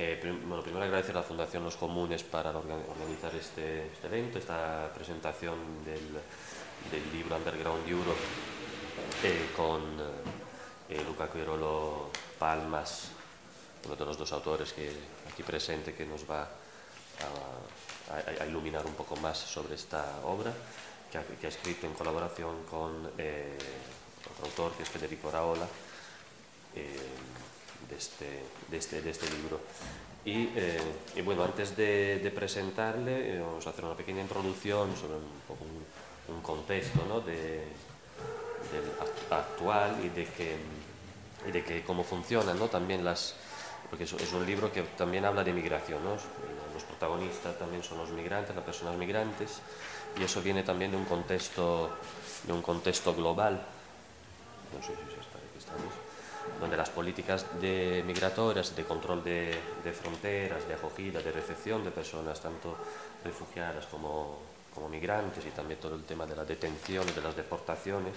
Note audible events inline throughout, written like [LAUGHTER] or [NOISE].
Eh, bueno, primero agradecer a la Fundación Los Comunes para organizar este, este evento, esta presentación del, libro Underground Europe eh, con eh, Luca Quirolo Palmas, uno de los dos autores que aquí presente que nos va a iluminar un poco más sobre esta obra, que ha, que ha escrito en colaboración con otro autor que es Federico Raola de este, de este, de este libro. Y, eh, y, bueno, antes de, de presentarle, eh, vamos a hacer una pequeña introducción sobre un, un, un contexto ¿no? de, actual y de, que, y de que cómo funcionan ¿no? también las... Porque es, es, un libro que también habla de migración, ¿no? los protagonistas también son los migrantes, las personas migrantes, y eso viene también de un contexto, de un contexto global. No sé si está, aquí donde las políticas de migratorias, de control de, de, fronteras, de acogida, de recepción de personas, tanto refugiadas como, como, migrantes, y también todo el tema de la detención de las deportaciones,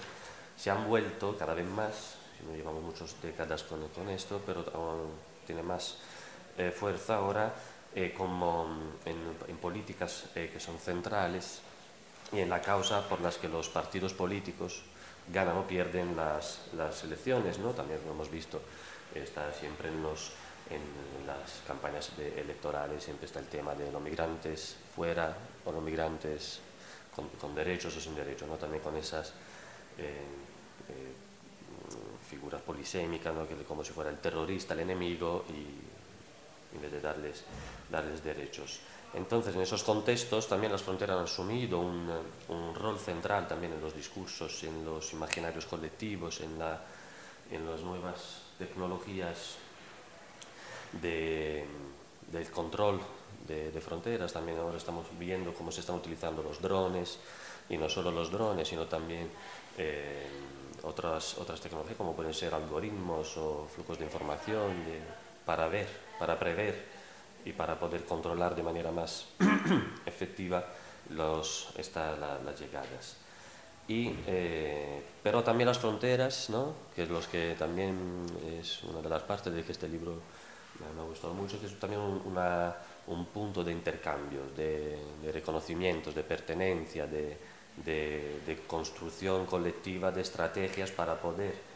se han vuelto cada vez más, si no llevamos muchas décadas con, con esto, pero tiene más eh, fuerza ahora eh, como en, en políticas eh, que son centrales y en la causa por las que los partidos políticos ganan o pierden las, las elecciones, ¿no? También lo hemos visto, está siempre en, los, en las campañas de electorales, siempre está el tema de los migrantes fuera o los migrantes con, derechos o sin derechos, ¿no? También con esas eh, eh, figuras polisémicas, ¿no? Que como si fuera el terrorista, el enemigo, y en vez de darles, darles derechos. Entonces, en esos contextos también las fronteras han asumido un, un, rol central también en los discursos, en los imaginarios colectivos, en, la, en las nuevas tecnologías de, del control de, fronteras. También ahora estamos viendo cómo se están utilizando los drones, y no solo los drones, sino también eh, otras, tecnologías como pueden ser algoritmos o flujos de información para ver, para prever y para poder controlar de manera más [CLEARS THROAT] efectiva los, esta, la, las llegadas. Y, eh, pero también las fronteras, ¿no? que es los que también es una de las partes de que este libro me, ha gustado mucho, que es también un, una, un punto de intercambio, de, de reconocimientos, de pertenencia, de, de, de construcción colectiva, de estrategias para poder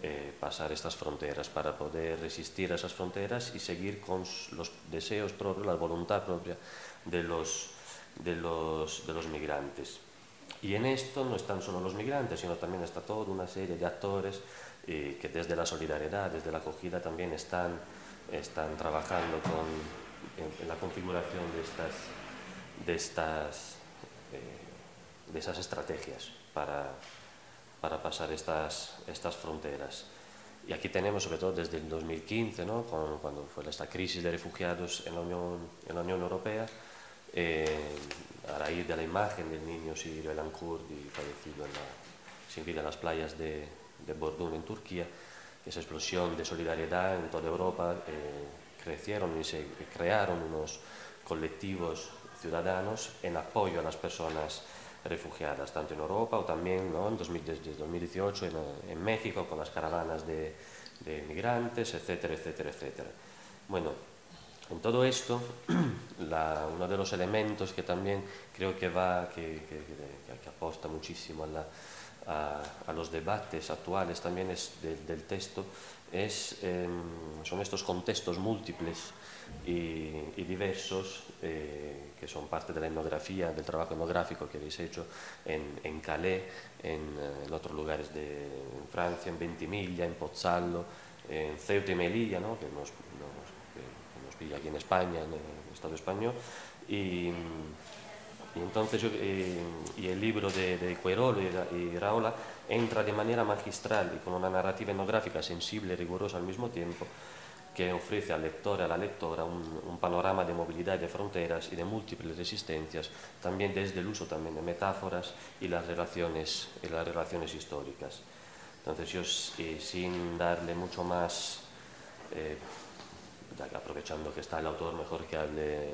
eh, pasar estas fronteras, para poder resistir a esas fronteras y seguir con los deseos propios, la voluntad propia de los, de los, de los migrantes. Y en esto no están solo los migrantes, sino también está toda una serie de actores eh, que desde la solidaridad, desde la acogida también están, están trabajando con, en, en, la configuración de estas, de estas, eh, de esas estrategias para, para pasar estas, estas fronteras. Y aquí tenemos, sobre todo desde el 2015, ¿no? Con, cuando fue esta crisis de refugiados en la Unión, en la Unión Europea, eh, a raíz de la imagen del niño Sirio Kurdi fallecido en la, sin vida en las playas de, de Bordún, en Turquía, esa explosión de solidaridad en toda Europa, eh, crecieron y se crearon unos colectivos ciudadanos en apoyo a las personas refugiadas, tanto en Europa o también ¿no? en 2000, desde 2018 en, México con las caravanas de, migrantes, etcétera, etcétera, etcétera. Bueno, en todo esto, [CLEARS THROAT] uno de los elementos que también creo que va, que, que, aposta muchísimo a, los debates actuales también es de, del texto, es, eh, son estos contextos múltiples y diversos eh, que son parte de la etnografía, del trabajo etnográfico que habéis hecho en, en Calais, en, eh, en, otros lugares de en Francia, en Ventimiglia, en Pozzallo, en Ceuta y Melilla, ¿no? que, nos, nos, que nos pilla aquí en España, en el Estado español, y, y entonces yo, eh, y el libro de, de Querolo y, y Raola entra de manera magistral y con una narrativa etnográfica sensible y rigurosa al mismo tiempo que ofrece al lector y a la lectora un, un, panorama de movilidad de fronteras y de múltiples resistencias, también desde el uso también de metáforas y las relaciones, y las relaciones históricas. Entonces yo, eh, sin darle mucho más, eh, aprovechando que está el autor, mejor que hable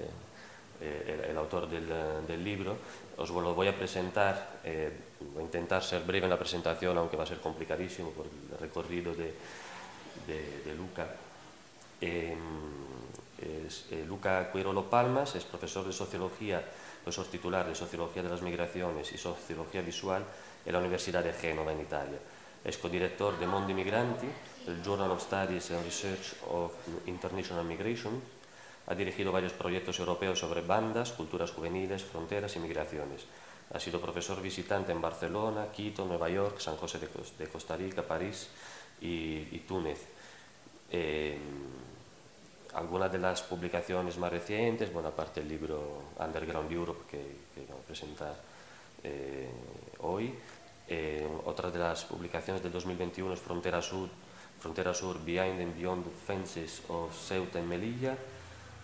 eh, el, el, autor del, del, libro, os lo voy a presentar, eh, voy a intentar ser breve en la presentación, aunque va a ser complicadísimo por el recorrido de, de, de Luca. Eh, ponentes. Eh, Luca Cuirolo Palmas es profesor de Sociología, profesor titular de Sociología de las Migraciones y Sociología Visual en la Universidad de Génova, en Italia. Es codirector de Mondi Migranti, el Journal of Studies and Research of International Migration. Ha dirigido varios proyectos europeos sobre bandas, culturas juveniles, fronteras y migraciones. Ha sido profesor visitante en Barcelona, Quito, Nueva York, San José de Costa Rica, París y, Túnez. Eh, algunas de las publicaciones más recientes, bueno, aparte el libro Underground Europe que, vamos a presentar eh, hoy, eh, otra de las publicaciones del 2021 es Frontera Sur, Frontera Sur Behind and Beyond the Fences of Ceuta and Melilla,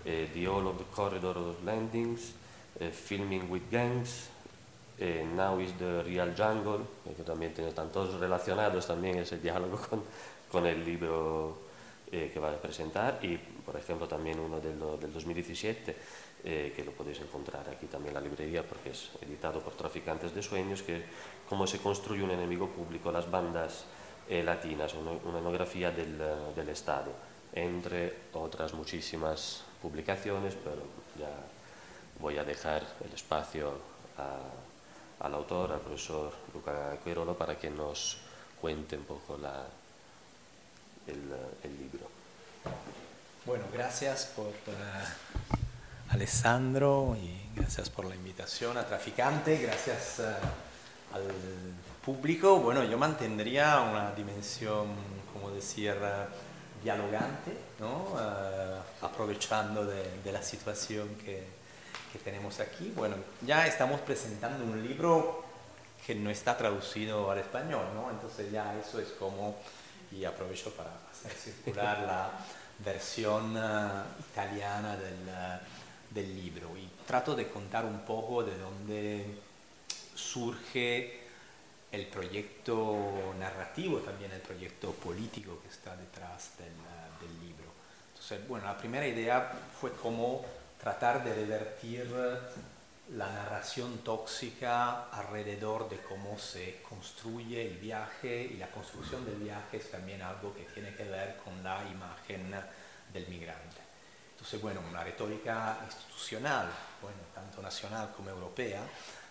The All of the Corridor Landings, Filming with Gangs, Now is the Real Jungle, que también tiene tantos relacionados también ese diálogo [LAUGHS] con el libro eh, que va a presentar y, por ejemplo, también uno del, del 2017, eh, que lo podéis encontrar aquí también en la librería porque es editado por Traficantes de Sueños, que cómo se construye un enemigo público, las bandas eh, latinas, una, una etnografía del, del, Estado, entre otras muchísimas publicaciones, pero ya voy a dejar el espacio a al autor, al profesor Luca Quirolo, para que nos cuente un poco la, el, libro. Bueno, gracias por uh, Alessandro y gracias por la invitación a Traficante, gracias uh, al público. Bueno, yo mantendría una dimensión, como decir, dialogante, ¿no? aprovechando de la situación que, que tenemos aquí. Bueno, ya estamos presentando un libro que no está traducido al español, ¿no? Entonces ya eso es como, y aprovecho para hacer circular la versión uh, italiana del, uh, del, libro. Y trato de contar un poco de dónde surge el proyecto narrativo, también el proyecto político que está detrás del, uh, del libro. Entonces, bueno, la primera idea fue cómo tratar de revertir la narración tóxica alrededor de cómo se construye el viaje y la construcción del viaje es también algo que tiene que ver con la imagen del migrante. Entonces, bueno, una retórica institucional, bueno, tanto nacional como europea,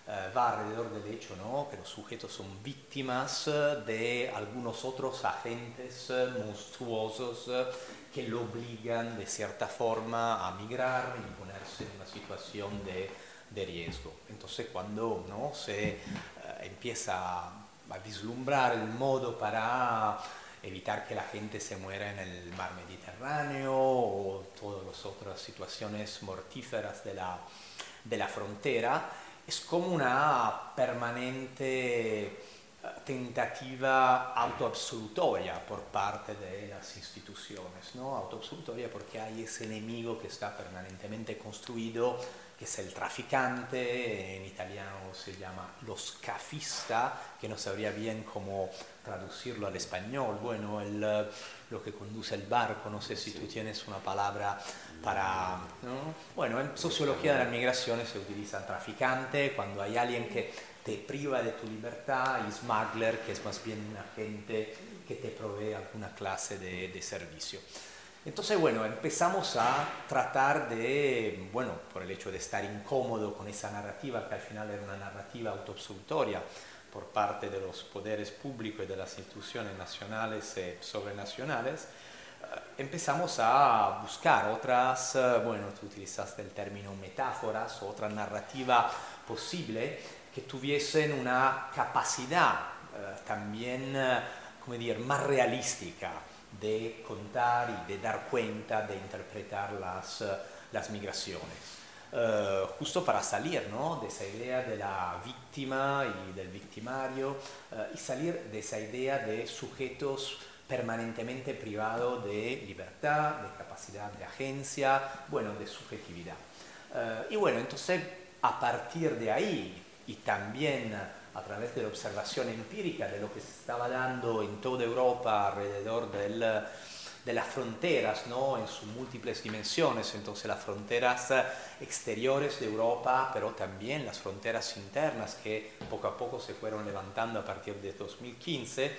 eh, va alrededor del hecho ¿no? que los sujetos son víctimas de algunos otros agentes monstruosos que lo obligan de cierta forma a migrar y ponerse en una situación de, de riesgo. Entonces cuando ¿no? se eh, empieza a vislumbrar el modo para evitar que la gente se muera en el mar Mediterráneo o todas las otras situaciones mortíferas de la, de la frontera, es como una permanente tentativa autoabsolutoria por parte de las instituciones, ¿no? autoabsolutoria porque hay ese enemigo que está permanentemente construido, que es el traficante, en italiano se llama lo scafista, que no sabría bien cómo traducirlo al español, bueno, el, lo que conduce el barco, no sé si tú tienes una palabra para... ¿no? Bueno, en sociología de las migraciones se utiliza traficante, cuando hay alguien que te priva de tu libertad y smuggler, que es más bien un agente que te provee alguna clase de, de servicio. Entonces, bueno, empezamos a tratar de, bueno, por el hecho de estar incómodo con esa narrativa, que al final era una narrativa autoabsolutoria por parte de los poderes públicos y de las instituciones nacionales y sobrenacionales, eh, empezamos a buscar otras, eh, bueno, tú utilizaste el término metáforas, otra narrativa posible que tuviesen una capacidad eh, también, eh, como decir, más realística de contar y de dar cuenta, de interpretar las, eh, las migraciones. justo para salir ¿no? de esa idea de la víctima y del victimario y salir de esa idea de sujetos permanentemente privados de libertad, de capacidad de agencia, bueno, de subjetividad. y bueno, entonces a partir de ahí, y también a través de la observación empírica de lo que se estaba dando en toda Europa alrededor del, de las fronteras, ¿no? en sus múltiples dimensiones, entonces las fronteras exteriores de Europa, pero también las fronteras internas que poco a poco se fueron levantando a partir de 2015, eh,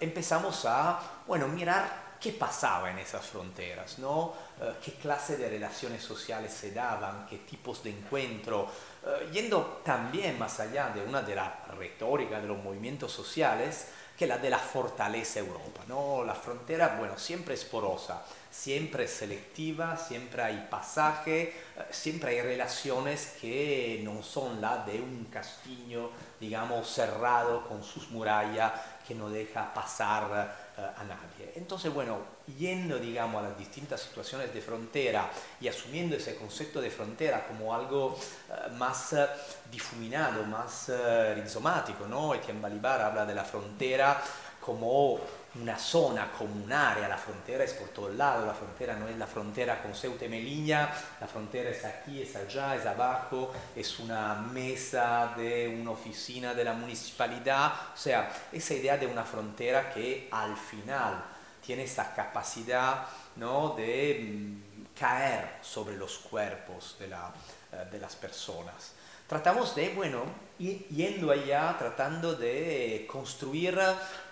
empezamos a bueno, mirar qué pasaba en esas fronteras, ¿no? Eh, qué clase de relaciones sociales se daban, qué tipos de encuentro, eh, yendo también más allá de una de las retóricas de los movimientos sociales, que la de la fortaleza Europa. ¿no? La frontera, bueno, siempre es porosa, siempre es selectiva, siempre hay pasaje, eh, siempre hay relaciones que no son la de un castillo, digamos, cerrado con sus murallas que no deja pasar a nadie. Entonces, bueno, yendo, digamos, a las distintas situaciones de frontera y asumiendo ese concepto de frontera como algo eh, más eh, difuminado, más rizomático, ¿no? Etienne Balibar habla de la frontera como una zona, como un área, la frontera es por todos lados, la frontera no es la frontera con Ceuta y Melilla, la frontera es aquí, es allá, es abajo, es una mesa de una oficina de la municipalidad, o sea, esa idea de una frontera que al final tiene esa capacidad ¿no? de mm, caer sobre los cuerpos de, la, eh, de las personas tratamos de, bueno, yendo allá, tratando de construir,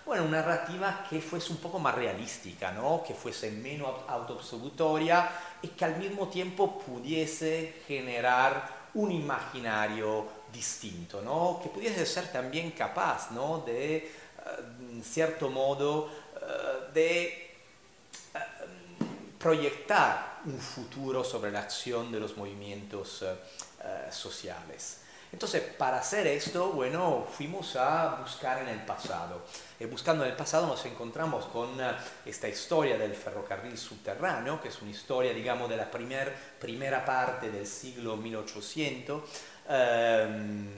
bueno, una narrativa que fuese un poco más realística, ¿no? Que fuese menos autoabsolutoria y que al mismo tiempo pudiese generar un imaginario distinto, ¿no? Que pudiese ser también capaz, ¿no? De, eh, en cierto modo, eh, de eh, proyectar un futuro sobre la acción de los movimientos sociales. Entonces, para hacer esto, bueno, fuimos a buscar en el pasado. Y buscando en el pasado nos encontramos con eh, esta historia del ferrocarril subterráneo, que es una historia, digamos, de la primer, primera parte del siglo 1800, ehm,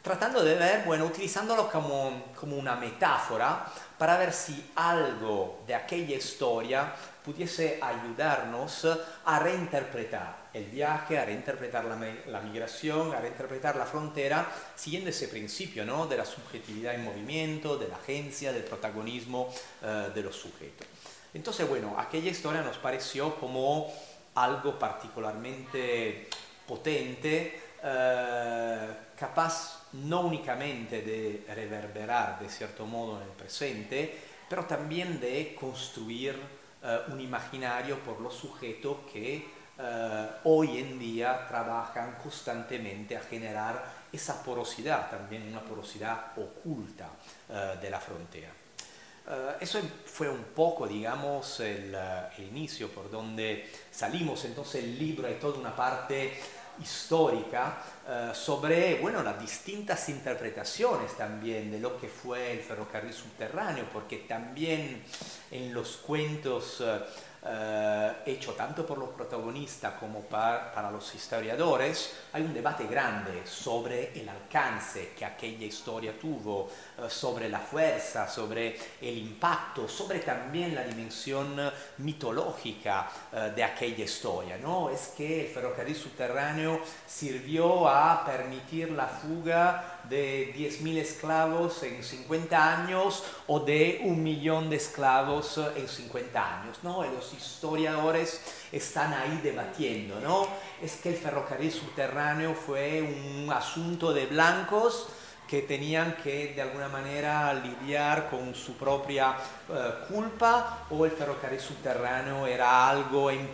tratando de ver, bueno, utilizándolo como, como una metáfora para ver si algo de aquella historia pudiese ayudarnos a reinterpretar el viaje, a reinterpretar la, migración, a reinterpretar la frontera, siguiendo ese principio ¿no? de la subjetividad en movimiento, de la agencia, del protagonismo eh, de los sujetos. Entonces, bueno, aquella historia nos pareció como algo particularmente potente, eh, capaz no únicamente de reverberar de cierto modo en el presente, pero también de construir eh, un imaginario por los sujetos que eh, hoy en día trabajan constantemente a generar esa porosidad, también una porosidad oculta eh, de la frontera. eso fue un poco, digamos, el, el, inicio por donde salimos. Entonces el libro hay toda una parte histórica eh, sobre bueno, las distintas interpretaciones también de lo que fue el ferrocarril subterráneo, porque también en los cuentos eh, eh, hecho tanto por los protagonistas como para, los historiadores, hay un debate grande sobre el alcance que aquella historia tuvo, sobre la fuerza, sobre el impacto, sobre también la dimensión mitológica eh, de aquella historia. ¿no? Es que el ferrocarril subterráneo sirvió a permitir la fuga de 10.000 esclavos en 50 años o de un millón de esclavos en 50 años. ¿no? los historiadores están ahí debatiendo. ¿no? Es que el ferrocarril subterráneo fue un asunto de blancos que tenían que de alguna manera lidiar con su propia eh, culpa o el ferrocarril subterráneo era algo en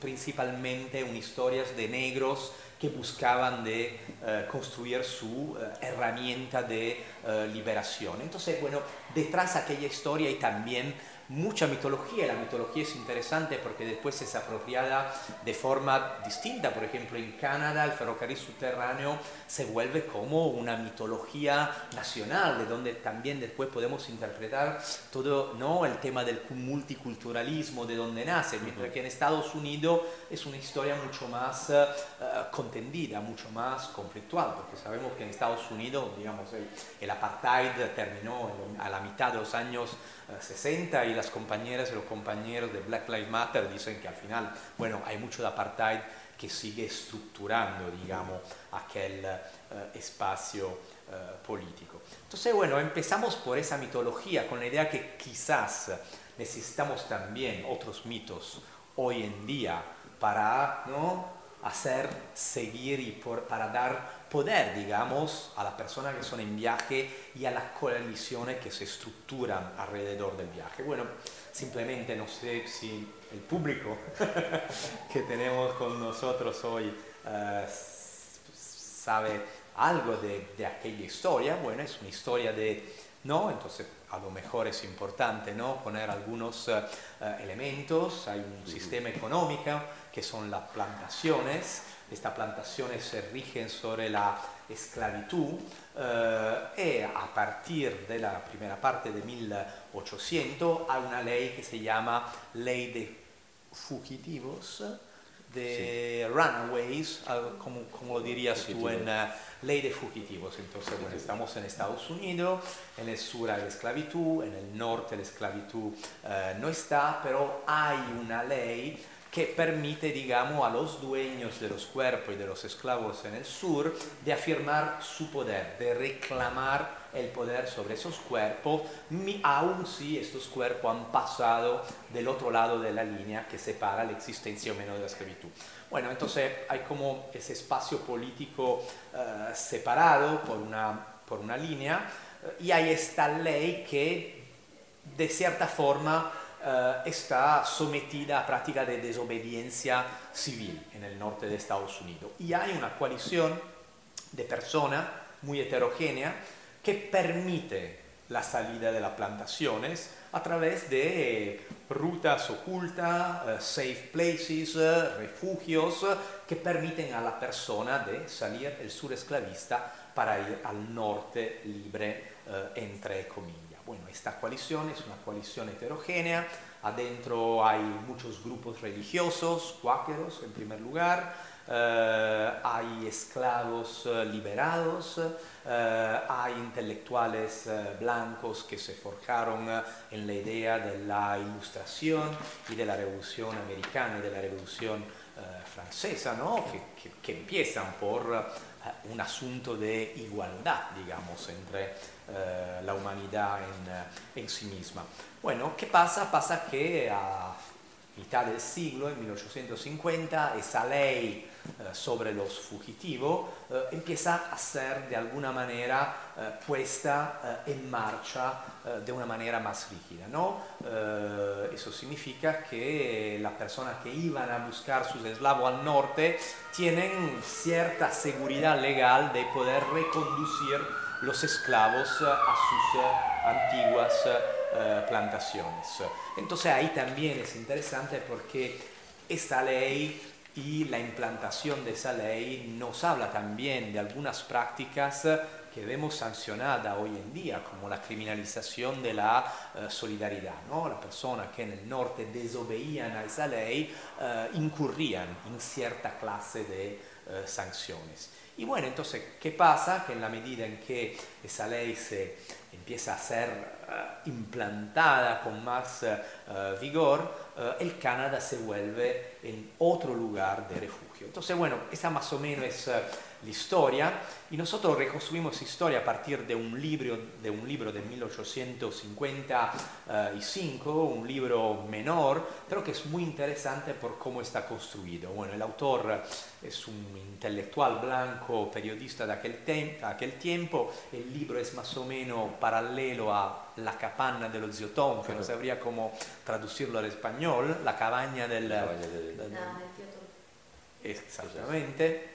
principalmente una historia de negros que buscaban de eh, construir su eh, herramienta de liberación. Entonces, bueno, detrás de aquella historia hay también mucha mitología. La mitología es interesante porque después es apropiada de forma distinta. Por ejemplo, en Canadá el ferrocarril subterráneo se vuelve como una mitología nacional, de donde también después podemos interpretar todo ¿no? el tema del multiculturalismo, de donde nace, mientras que en Estados Unidos es una historia mucho más uh, contendida, mucho más conflictual, porque sabemos que en Estados Unidos, digamos, el, el apartheid terminó a la mitad de los años 60 y las compañeras y los compañeros de Black Lives Matter dicen que al final, bueno, hay mucho de apartheid que sigue estructurando, digamos, aquel eh, espacio eh, político. Entonces, bueno, empezamos por esa mitología, con la idea que quizás necesitamos también otros mitos hoy en día para ¿no? Hacer seguir y para dar poder, digamos, a las personas que son en viaje y a las coaliciones que se estructuran alrededor del viaje. Bueno, simplemente no sé si el público [LAUGHS] que tenemos con nosotros hoy eh, sabe algo de, de, aquella historia. Bueno, es una historia de, ¿no? Entonces, a lo mejor es importante, ¿no? Poner algunos eh, elementos. Hay un sistema económico que son las plantaciones. Estas plantaciones se rigen sobre la esclavitud y a partir de la primera parte de 1800 hay una ley que se llama Ley de Fugitivos, de runaways, como, como, lo dirías tú en uh, ley de fugitivos. Entonces, bueno, estamos en Estados Unidos, en el sur hay esclavitud, en el norte la esclavitud uh, no está, pero hay una ley que permite, digamos, a los dueños de los cuerpos y de los esclavos en el sur de afirmar su poder, de reclamar el poder sobre esos cuerpos, aun si estos cuerpos han pasado del otro lado de la línea que separa la existencia o menos de la esclavitud. Bueno, entonces hay como ese espacio político uh, separado por una, por una línea uh, y hay esta ley que de cierta forma uh, está sometida a práctica de desobediencia civil en el norte de Estados Unidos. Y hay una coalición de personas muy heterogénea que permite la salida de las plantaciones a través de rutas ocultas, uh, safe places, uh, refugios que permiten a la persona de salir del sur esclavista para ir al norte libre, entre comillas. Bueno, esta coalición es una coalición heterogénea, adentro hay muchos grupos religiosos, cuáqueros en primer lugar, eh, hay esclavos eh, liberados, eh, hay intelectuales blancos que se forjaron en la idea de la ilustración y de la revolución americana y de la revolución francesa, ¿no? que, que, empiezan por un asunto de igualdad, digamos, entre la humanidad en, en, sí misma. Bueno, ¿qué pasa? Pasa que a mitad del siglo, en 1850, esa ley eh, sobre los fugitivos eh, empieza a ser de alguna manera eh, puesta en marcha de una manera más rígida. ¿no? eso significa que las personas que iban a buscar sus esclavos al norte tienen cierta seguridad legal de poder reconducir los esclavos a sus antiguas plantaciones. Entonces ahí también es interesante porque esta ley y la implantación de esa ley nos habla también de algunas prácticas que vemos sancionadas hoy en día, como la criminalización de la uh, solidaridad. ¿no? Las personas que en el norte desobeían a esa ley uh, incurrían en cierta clase de sanciones. Y bueno, entonces, ¿qué pasa? Que en la medida en que esa ley se empieza a ser implantada con más vigor, eh, el Canadá se vuelve en otro lugar de refugio. Entonces, bueno, esa más o menos es la historia y nosotros reconstruimos historia a partir de un libro de, un libro de 1855, un libro menor, pero que es muy interesante por cómo está construido. Bueno, el autor es un intelectual blanco, periodista de aquel, aquel tiempo, el libro es más o menos paralelo a La capanna dello Ziotón, que no sabría cómo traducirlo al español, la cabaña del... La cabaña del, del, del Exactamente.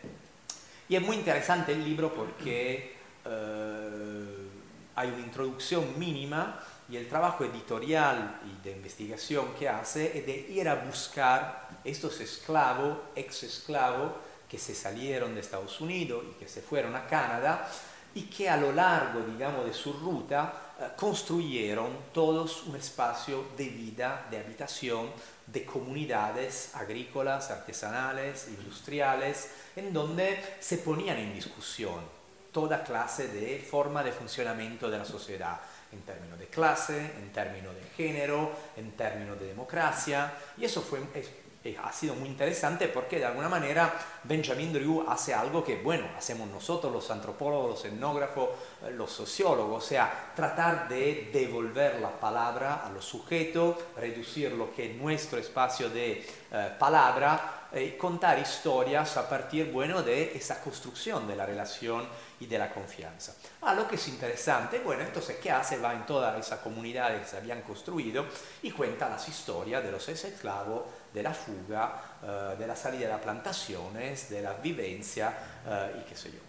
Y es muy interesante el libro porque eh, hay una introducción mínima y el trabajo editorial y de investigación que hace es de ir a buscar estos esclavos, ex esclavos, que se salieron de Estados Unidos y que se fueron a Canadá y que a lo largo, digamos, de su ruta eh, construyeron todos un espacio de vida, de habitación, de comunidades agrícolas, artesanales, industriales, en donde se ponían en discusión toda clase de forma de funcionamiento de la sociedad, en términos de clase, en términos de género, en términos de democracia, y eso fue, eh, ha sido muy interesante porque de alguna manera Benjamin Drew hace algo que, bueno, hacemos nosotros los antropólogos, los etnógrafos, eh, los sociólogos, o sea, tratar de devolver la palabra a los sujetos, reducir lo que es nuestro espacio de eh, palabra eh, contar historias a partir, bueno, de esa construcción de la relación y de la confianza. Ah, lo que es interesante, bueno, entonces, ¿qué hace? Va en toda esa comunidad que se habían construido y cuenta las historias de los esclavos, de la fuga, eh, de la salida de las plantaciones, de la vivencia eh, y qué sé yo.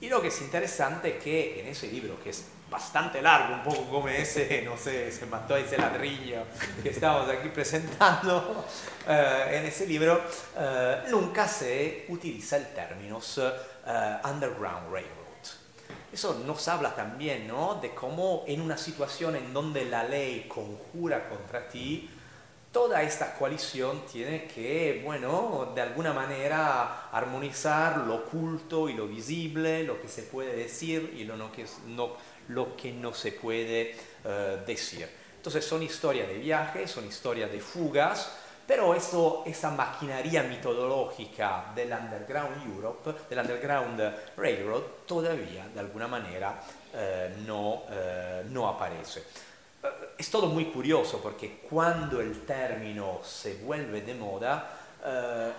Y lo que es interesante es que en ese libro, que es bastante largo, un poco como ese, [LAUGHS] no sé, se mató ese ladrillo que estamos aquí presentando, [LAUGHS] eh, en ese libro nunca se utiliza el término Underground Railroad. Eso nos habla también ¿no? de cómo en una situación en donde la ley conjura contra ti, toda esta coalición tiene que, bueno, de alguna manera armonizar lo oculto y lo visible, lo que se puede decir y lo, que, no, se puede uh, decir. Entonces son historias de viajes, son historias de fugas, pero eso, esa maquinaria metodológica del Underground Europe, del Underground Railroad, todavía de alguna manera eh, eh, no aparece. Eh, es todo muy curioso porque cuando el término se vuelve de moda,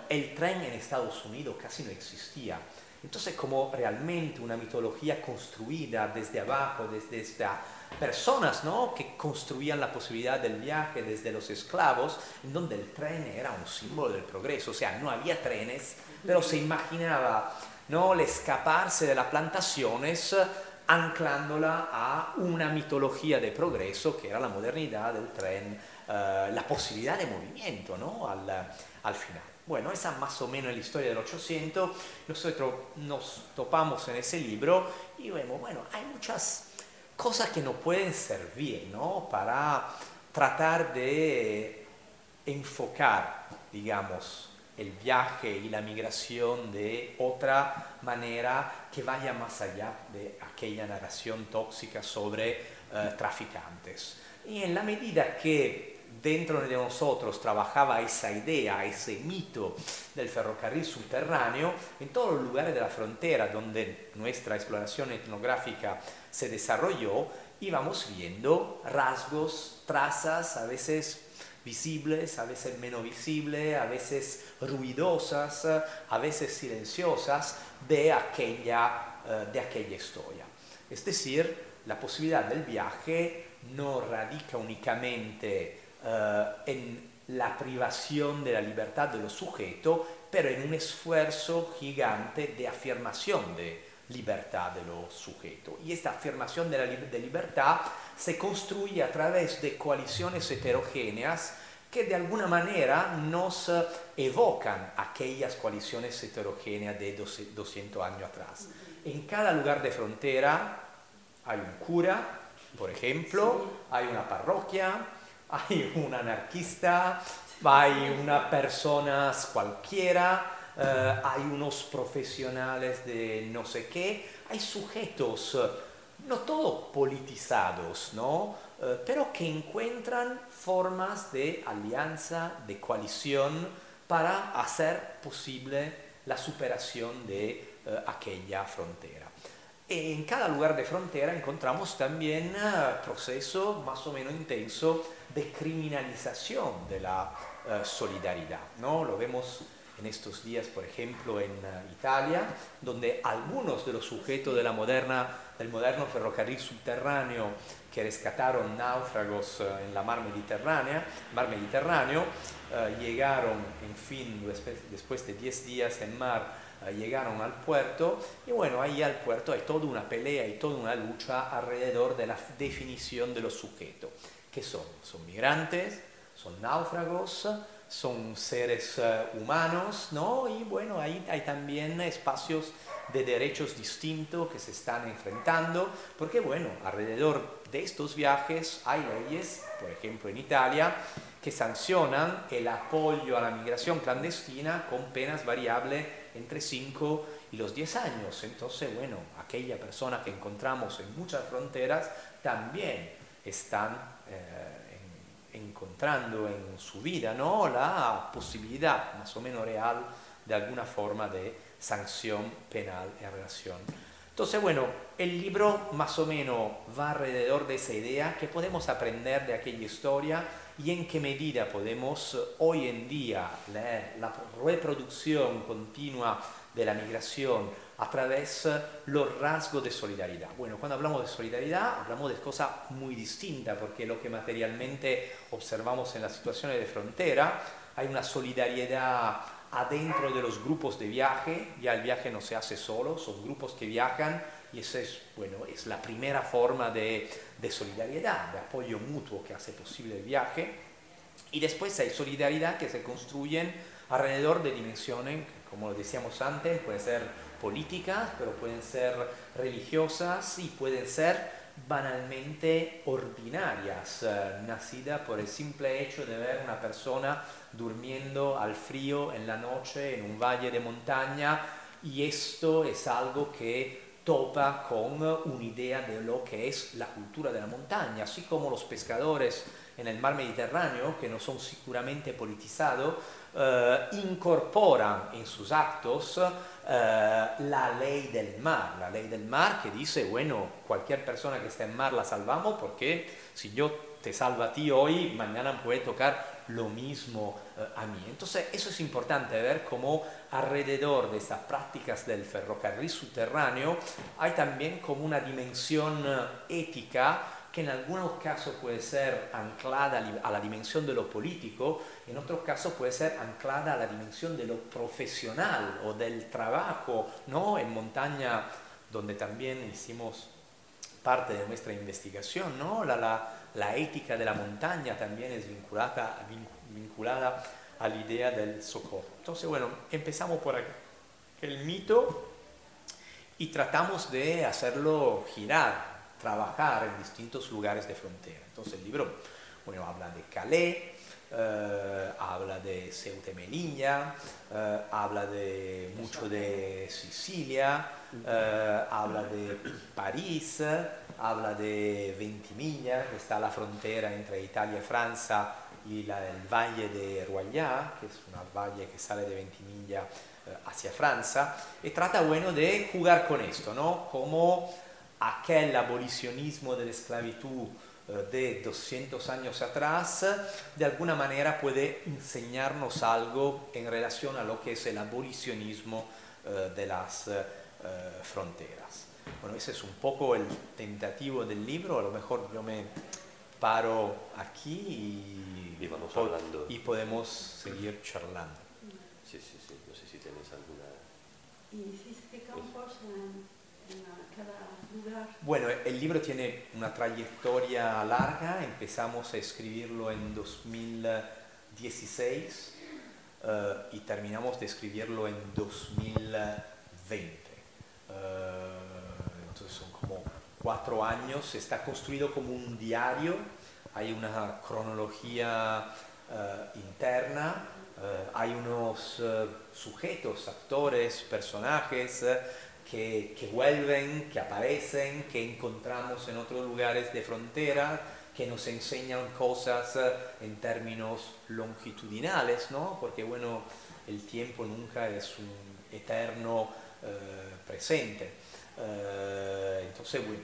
el tren en Estados Unidos casi no existía. Entonces como realmente una mitología construida desde abajo, desde esta personas ¿no? que construían la posibilidad del viaje desde los esclavos, en donde el tren era un símbolo del progreso, o sea, no había trenes, pero se imaginaba ¿no? el escaparse de las plantaciones anclándola a una mitología de progreso que era la modernidad del tren, eh, la posibilidad de movimiento ¿no? al, al final. Bueno, esa más o menos es la historia del 800. Nosotros nos topamos en ese libro y vemos, bueno, hay muchas cosas que nos pueden servir ¿no? para tratar de enfocar, digamos, el viaje y la migración de otra manera que vaya más allá de aquella narración tóxica sobre eh, traficantes. Y en la medida que dentro de nosotros trabajaba esa idea, ese mito del ferrocarril subterráneo, en todos los lugares de la frontera donde nuestra exploración etnográfica se desarrolló, íbamos viendo rasgos, trazas, a veces visibles, a veces menos visibles, a veces ruidosas, a veces silenciosas de aquella, eh, de aquella historia. Es decir, la posibilidad del viaje no radica únicamente eh, en la privación de la libertad de los sujetos, pero en un esfuerzo gigante de afirmación de libertad de los sujetos. Y esta afirmación de la de libertad se construye a través de coaliciones heterogéneas que de alguna manera nos evocan aquellas coaliciones heterogéneas de 200 años atrás. En cada lugar de frontera hay un cura, por ejemplo, hay una parroquia, hay un anarquista, hay una persona cualquiera, eh, hay unos profesionales de no sé qué, hay sujetos, eh, no todos politizados, ¿no? Eh, pero que encuentran formas de alianza, de coalición para hacer posible la superación de aquella frontera. En cada lugar de frontera encontramos también proceso más o menos intenso de criminalización de la eh, solidaridad. ¿no? Lo vemos en estos días, por ejemplo, en eh, Italia, donde algunos de los sujetos de la moderna, del moderno ferrocarril subterráneo que rescataron náufragos eh, en la mar, Mediterránea, mar Mediterráneo, llegaron, en fin, después, de 10 días en mar, llegaron al puerto y bueno, ahí al puerto hay toda una pelea y toda una lucha alrededor de la definición de los sujetos. ¿Qué son? Son migrantes, son náufragos, son seres eh, humanos, ¿no? Y bueno, ahí hay también espacios de derechos distintos que se están enfrentando, porque bueno, alrededor de estos viajes hay leyes, por ejemplo en Italia, que sancionan el apoyo a la migración clandestina con penas variables entre 5 y los 10 años. Entonces, bueno, aquella persona que encontramos en muchas fronteras también están encontrando en su vida ¿no? la posibilidad más o menos real de alguna forma de sanción penal en relación Entonces, bueno, el libro más o menos va alrededor de esa idea que podemos aprender de aquella historia y en qué medida podemos hoy en día leer la reproducción continua de la migración a través de los rasgos de solidaridad. Bueno, cuando hablamos de solidaridad hablamos de cosas muy distintas porque lo que materialmente observamos en las situaciones de frontera, hay una solidaridad adentro de los grupos de viaje, ya el viaje no se hace solo, son grupos que viajan y esa es, bueno, es la primera forma de, de solidaridad, de apoyo mutuo que hace posible el viaje. Y después hay solidaridad que se construyen alrededor de dimensiones, como decíamos antes, pueden ser políticas, pero pueden ser religiosas y pueden ser banalmente ordinarias, eh, nacidas por el simple hecho de ver una persona durmiendo al frío en la noche en un valle de montaña y esto es algo que topa con una idea de lo que es la cultura de la montaña, así como los pescadores en el mar Mediterráneo, que no son seguramente politizados, eh, incorporan en sus actos eh, la ley del mar, la ley del mar que dice, bueno, cualquier persona que esté en mar la salvamos porque si yo te salvo a ti hoy, mañana puede tocar lo mismo eh, a mí. Entonces, eso es importante ver cómo alrededor de estas prácticas del ferrocarril subterráneo hay también como una dimensión ética que en algunos casos puede ser anclada a la dimensión de lo político, en otros casos puede ser anclada a la dimensión de lo profesional o del trabajo, ¿no? En montaña, donde también hicimos parte de nuestra investigación, ¿no? La, la, la ética de la montaña también es vinculada, vinculada a la idea del socorro. Entonces, bueno, empezamos por aquí. El mito y tratamos de hacerlo girar trabajar en distintos lugares de frontera. Entonces el libro, bueno, habla de Calais, eh, habla de Ceuta y Melilla, eh, habla de mucho de Sicilia, eh, habla de París, habla de Ventimiglia, que está a la frontera entre Italia y Francia, y la, el valle de Royat, que es una valle que sale de Ventimiglia hacia Francia, y trata, bueno, de jugar con esto, ¿no? Como aquel abolicionismo de la esclavitud eh, de 200 años atrás, de alguna manera puede enseñarnos algo en relación a lo que es el abolicionismo eh, de las eh, fronteras. Bueno, ese es un poco el tentativo del libro, a lo mejor yo me paro aquí y, vamos hablando. y podemos seguir charlando. Sí, sí, sí, no sé si tienes alguna... ¿Y hiciste campos en cada bueno, el libro tiene una trayectoria larga, empezamos a escribirlo en 2016 eh, y terminamos de escribirlo en 2020. Eh, entonces son como cuatro años, está construido como un diario, hay una cronología eh, interna, hay unos sujetos, actores, personajes que, vuelven, que aparecen, que encontramos en otros lugares de frontera, que nos enseñan cosas eh, en términos longitudinales, ¿no? Porque bueno, el tiempo nunca es un eterno eh, presente. Eh, entonces, bueno,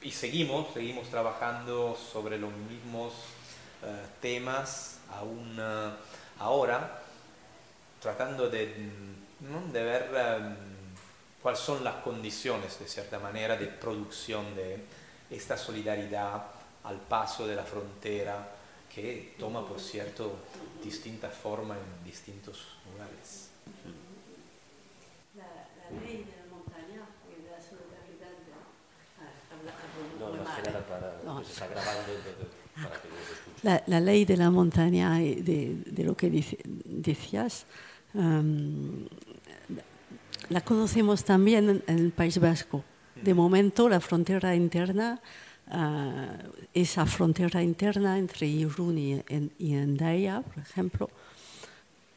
y seguimos, seguimos trabajando sobre los mismos temas aún ahora, tratando de, de ver cuáles son las condiciones, de cierta manera, de producción de esta solidaridad al paso de la frontera que toma, por cierto, distintas formas en distintos lugares. La, la ley de la montaña y de la solidaridad, de, no, más que nada para no. se está grabando para que. La, la, ley de la montaña, de, de lo que dice, decías, um, la conocemos también en el País Vasco. De momento, la frontera interna, uh, esa frontera interna entre Irún y, en, y Endaya, por ejemplo,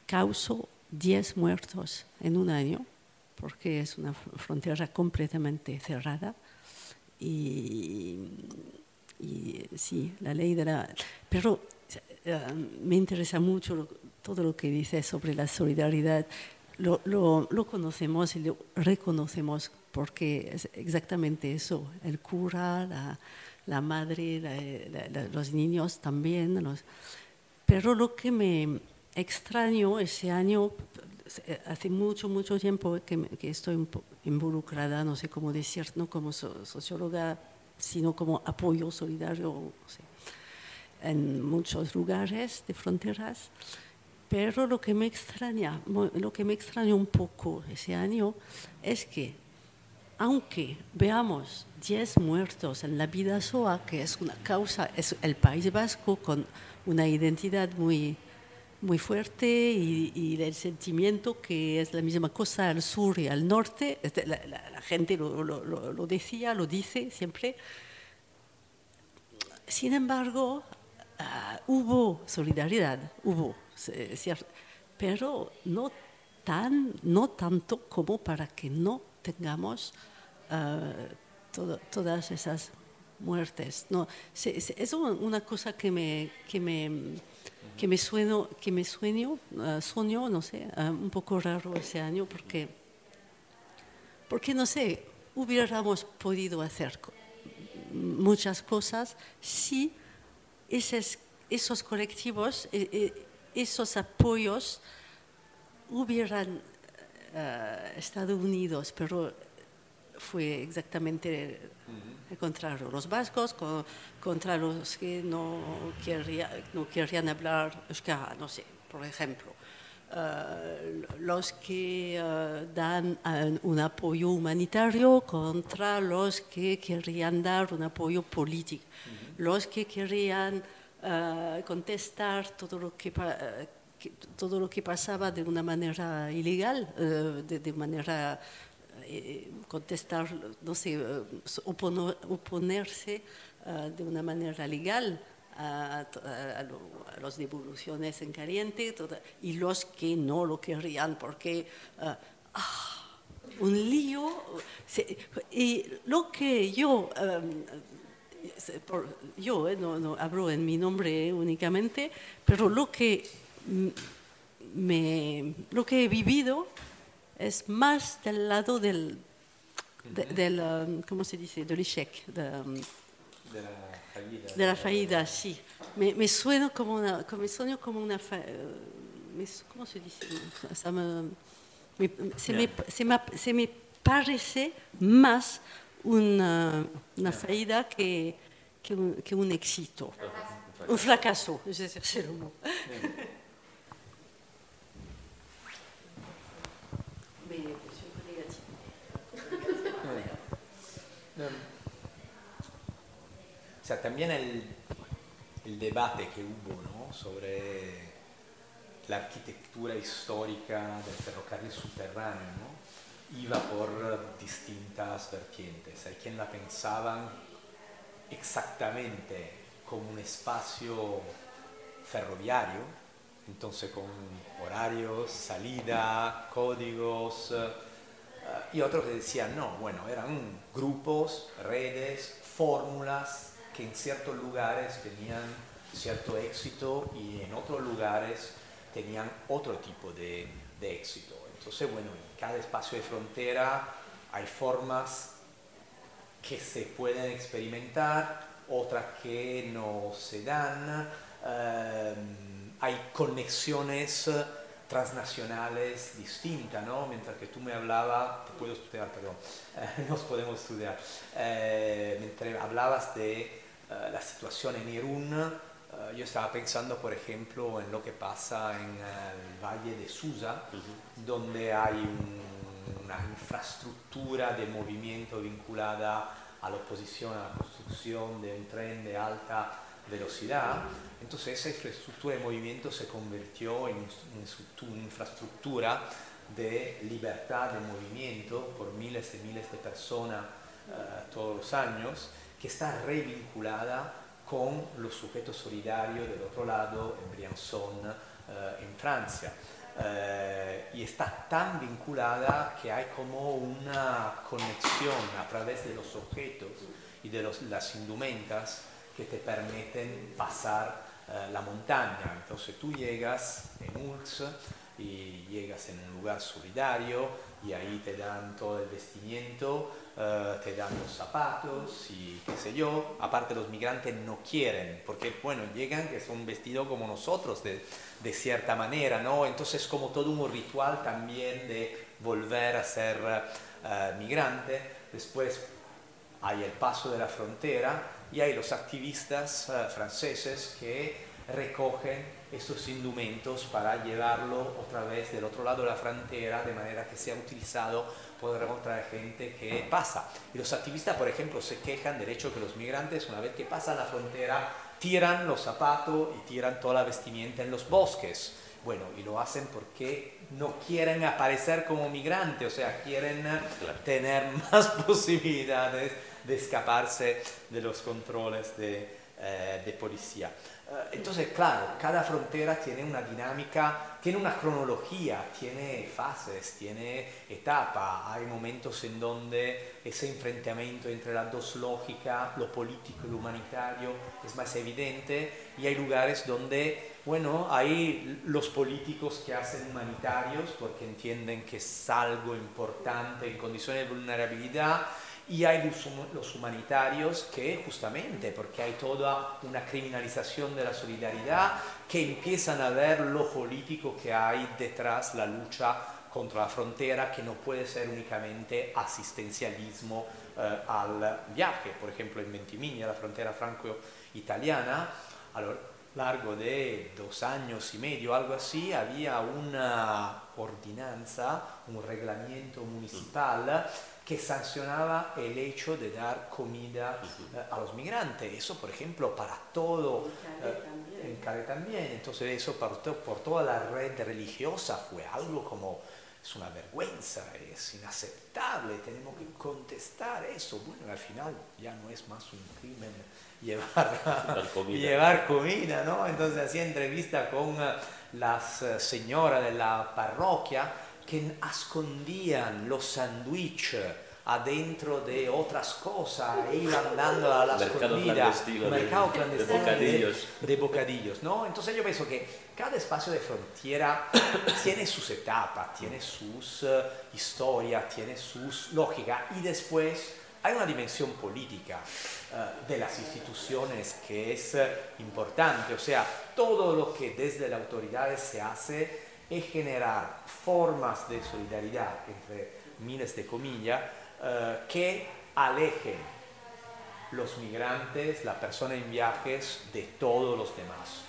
causó 10 muertos en un año, porque es una frontera completamente cerrada. Y, y sí, la ley de la... Pero uh, me interesa mucho todo lo que dice sobre la solidaridad lo, lo, lo, conocemos y lo reconocemos porque es exactamente eso, el cura, la, madre, los niños también. Pero lo que me extraño ese año, hace mucho, mucho tiempo que, que estoy involucrada, no sé cómo decir, no como socióloga, sino como apoyo solidario en muchos lugares de fronteras. Pero lo que me extraña, lo que me extraña un poco ese año es que aunque veamos 10 muertos en la vida SOA, que es una causa, es el País Vasco con una identidad muy, muy fuerte y, el sentimiento que es la misma cosa al sur y al norte, la, gente lo, lo, decía, lo dice siempre. Sin embargo, ah, hubo solidaridad, hubo, pero no, tan, no tanto como para que no tengamos todas esas muertes. No, es una cosa que me, que me, que me, sueño, que me sueño, uh, sueño, no sé, uh, un poco raro ese año porque, porque, no sé, hubiéramos podido hacer muchas cosas si esos, esos colectivos, esos apoyos hubieran uh, estado unidos, pero fue exactamente el contrario. Los vascos contra los que no, no querían hablar euskara, no sé, por ejemplo. Eh, los que eh, dan un apoyo humanitario contra los que querían dar un apoyo político, los que querían eh, contestar todo lo que, todo lo que pasaba de una manera ilegal, de, de, manera eh, contestar, no sé, oponerse de una manera legal a, las devoluciones en caliente y los que no lo querían porque ah, un lío y lo que yo yo no, no, hablo en mi nombre únicamente pero lo que me lo que he vivido es más del lado del, del um, ¿cómo se dice? Del échec. De, um, de la fallida. De la fallida, sí. Me, me suena como una, me suena como una ¿cómo se dice? Me, se, me, se, me, se, me, parece más una, una fallida que, que, un, que un éxito. Un fracaso, es decir, el mot. O sea, también el, el debate que hubo ¿no? sobre la arquitectura histórica del ferrocarril subterráneo ¿no? Iba por distintas vertientes. Hay quien la pensaban exactamente como un espacio ferroviario, entonces con horarios, salida, códigos, y otros que decían, no, bueno, eran grupos, redes, fórmulas que en ciertos lugares tenían cierto éxito y en otros lugares tenían otro tipo de éxito. Entonces, bueno, en cada espacio de frontera hay formas que se pueden experimentar, otras que no se dan, eh, hay conexiones transnacionales distintas, ¿no? Mientras que tú me hablabas, te puedo estudiar, perdón, [LAUGHS] nos podemos estudiar, eh, mientras hablabas de eh, la situación en Irún, eh, yo estaba pensando, por ejemplo, en lo que pasa en el Valle de Susa, donde hay una infraestructura de movimiento vinculada a la oposición a la construcción de un tren de alta velocidad, entonces esa infraestructura de movimiento se convirtió en una infraestructura de libertad de movimiento por miles y miles de personas eh, todos los años, que está revinculada con los sujetos solidarios del otro lado, en Briançon, eh, en Francia. Eh, y está tan vinculada que hay como una conexión a través de los objetos y de las indumentas que te permiten pasar eh, la montaña. Entonces tú llegas en ULS y llegas en un lugar solidario y ahí te dan todo el vestimiento, eh, te dan los zapatos y qué sé yo. Aparte los migrantes no quieren, porque bueno, llegan que son vestidos como nosotros de, de cierta manera, ¿no? Entonces como todo un ritual también de volver a ser uh, migrante. Después hay el paso de la frontera y hay los activistas uh, franceses que recogen estos indumentos para llevarlo otra vez del otro lado de la frontera de manera que sea utilizado por otra gente que pasa. Y los activistas, por ejemplo, se quejan del hecho que los migrantes, una vez que pasan la frontera, tiran los zapatos y tiran toda la vestimenta en los bosques. Bueno, y lo hacen porque no quieren aparecer como migrante, o sea, quieren tener [LAUGHS] más posibilidades de escaparse de los controles de, eh, de policía. Eh, entonces, claro, cada frontera tiene una dinámica, tiene una cronología, tiene fases, tiene etapas. Hay momentos en donde ese enfrentamiento entre las dos lógicas, lo político y lo humanitario, es más evidente y hay lugares donde, bueno, hay los políticos que hacen humanitarios porque entienden que es algo importante en condiciones de vulnerabilidad y hay los humanitarios que justamente porque hay toda una criminalización de la solidaridad que empiezan a ver lo político que hay detrás la lucha contra la frontera que no puede ser únicamente asistencialismo eh, al viaje. Por ejemplo, en Ventimiglia, la frontera franco-italiana, a lo largo de dos años y medio, algo así, había una ordenanza, un reglamento municipal que sancionaba el hecho de dar comida eh, a los migrantes. Eso, por ejemplo, para todo, en Cali también. Entonces eso por, por toda la red religiosa fue algo como, es una vergüenza, es inaceptable, tenemos que contestar eso. Bueno, al final ya no es más un crimen [LAUGHS] llevar, comida. llevar comida, ¿no? Entonces hacía entrevista con eh, las eh, señoras de la parroquia que escondían los sándwiches adentro de otras cosas e iban dando a las mercado clandestino, mercado clandestino de, bocadillos. De, bocadillos ¿no? Entonces yo pienso que cada espacio de frontera [COUGHS] tiene sus etapas, tiene sus uh, historias, tiene sus lógicas y después hay una dimensión política uh, de las instituciones que es uh, importante, o sea, todo lo que desde las autoridades se hace es generar formas de solidaridad entre miles de comillas eh, que alejen los migrantes, la persona en viajes de todos los demás.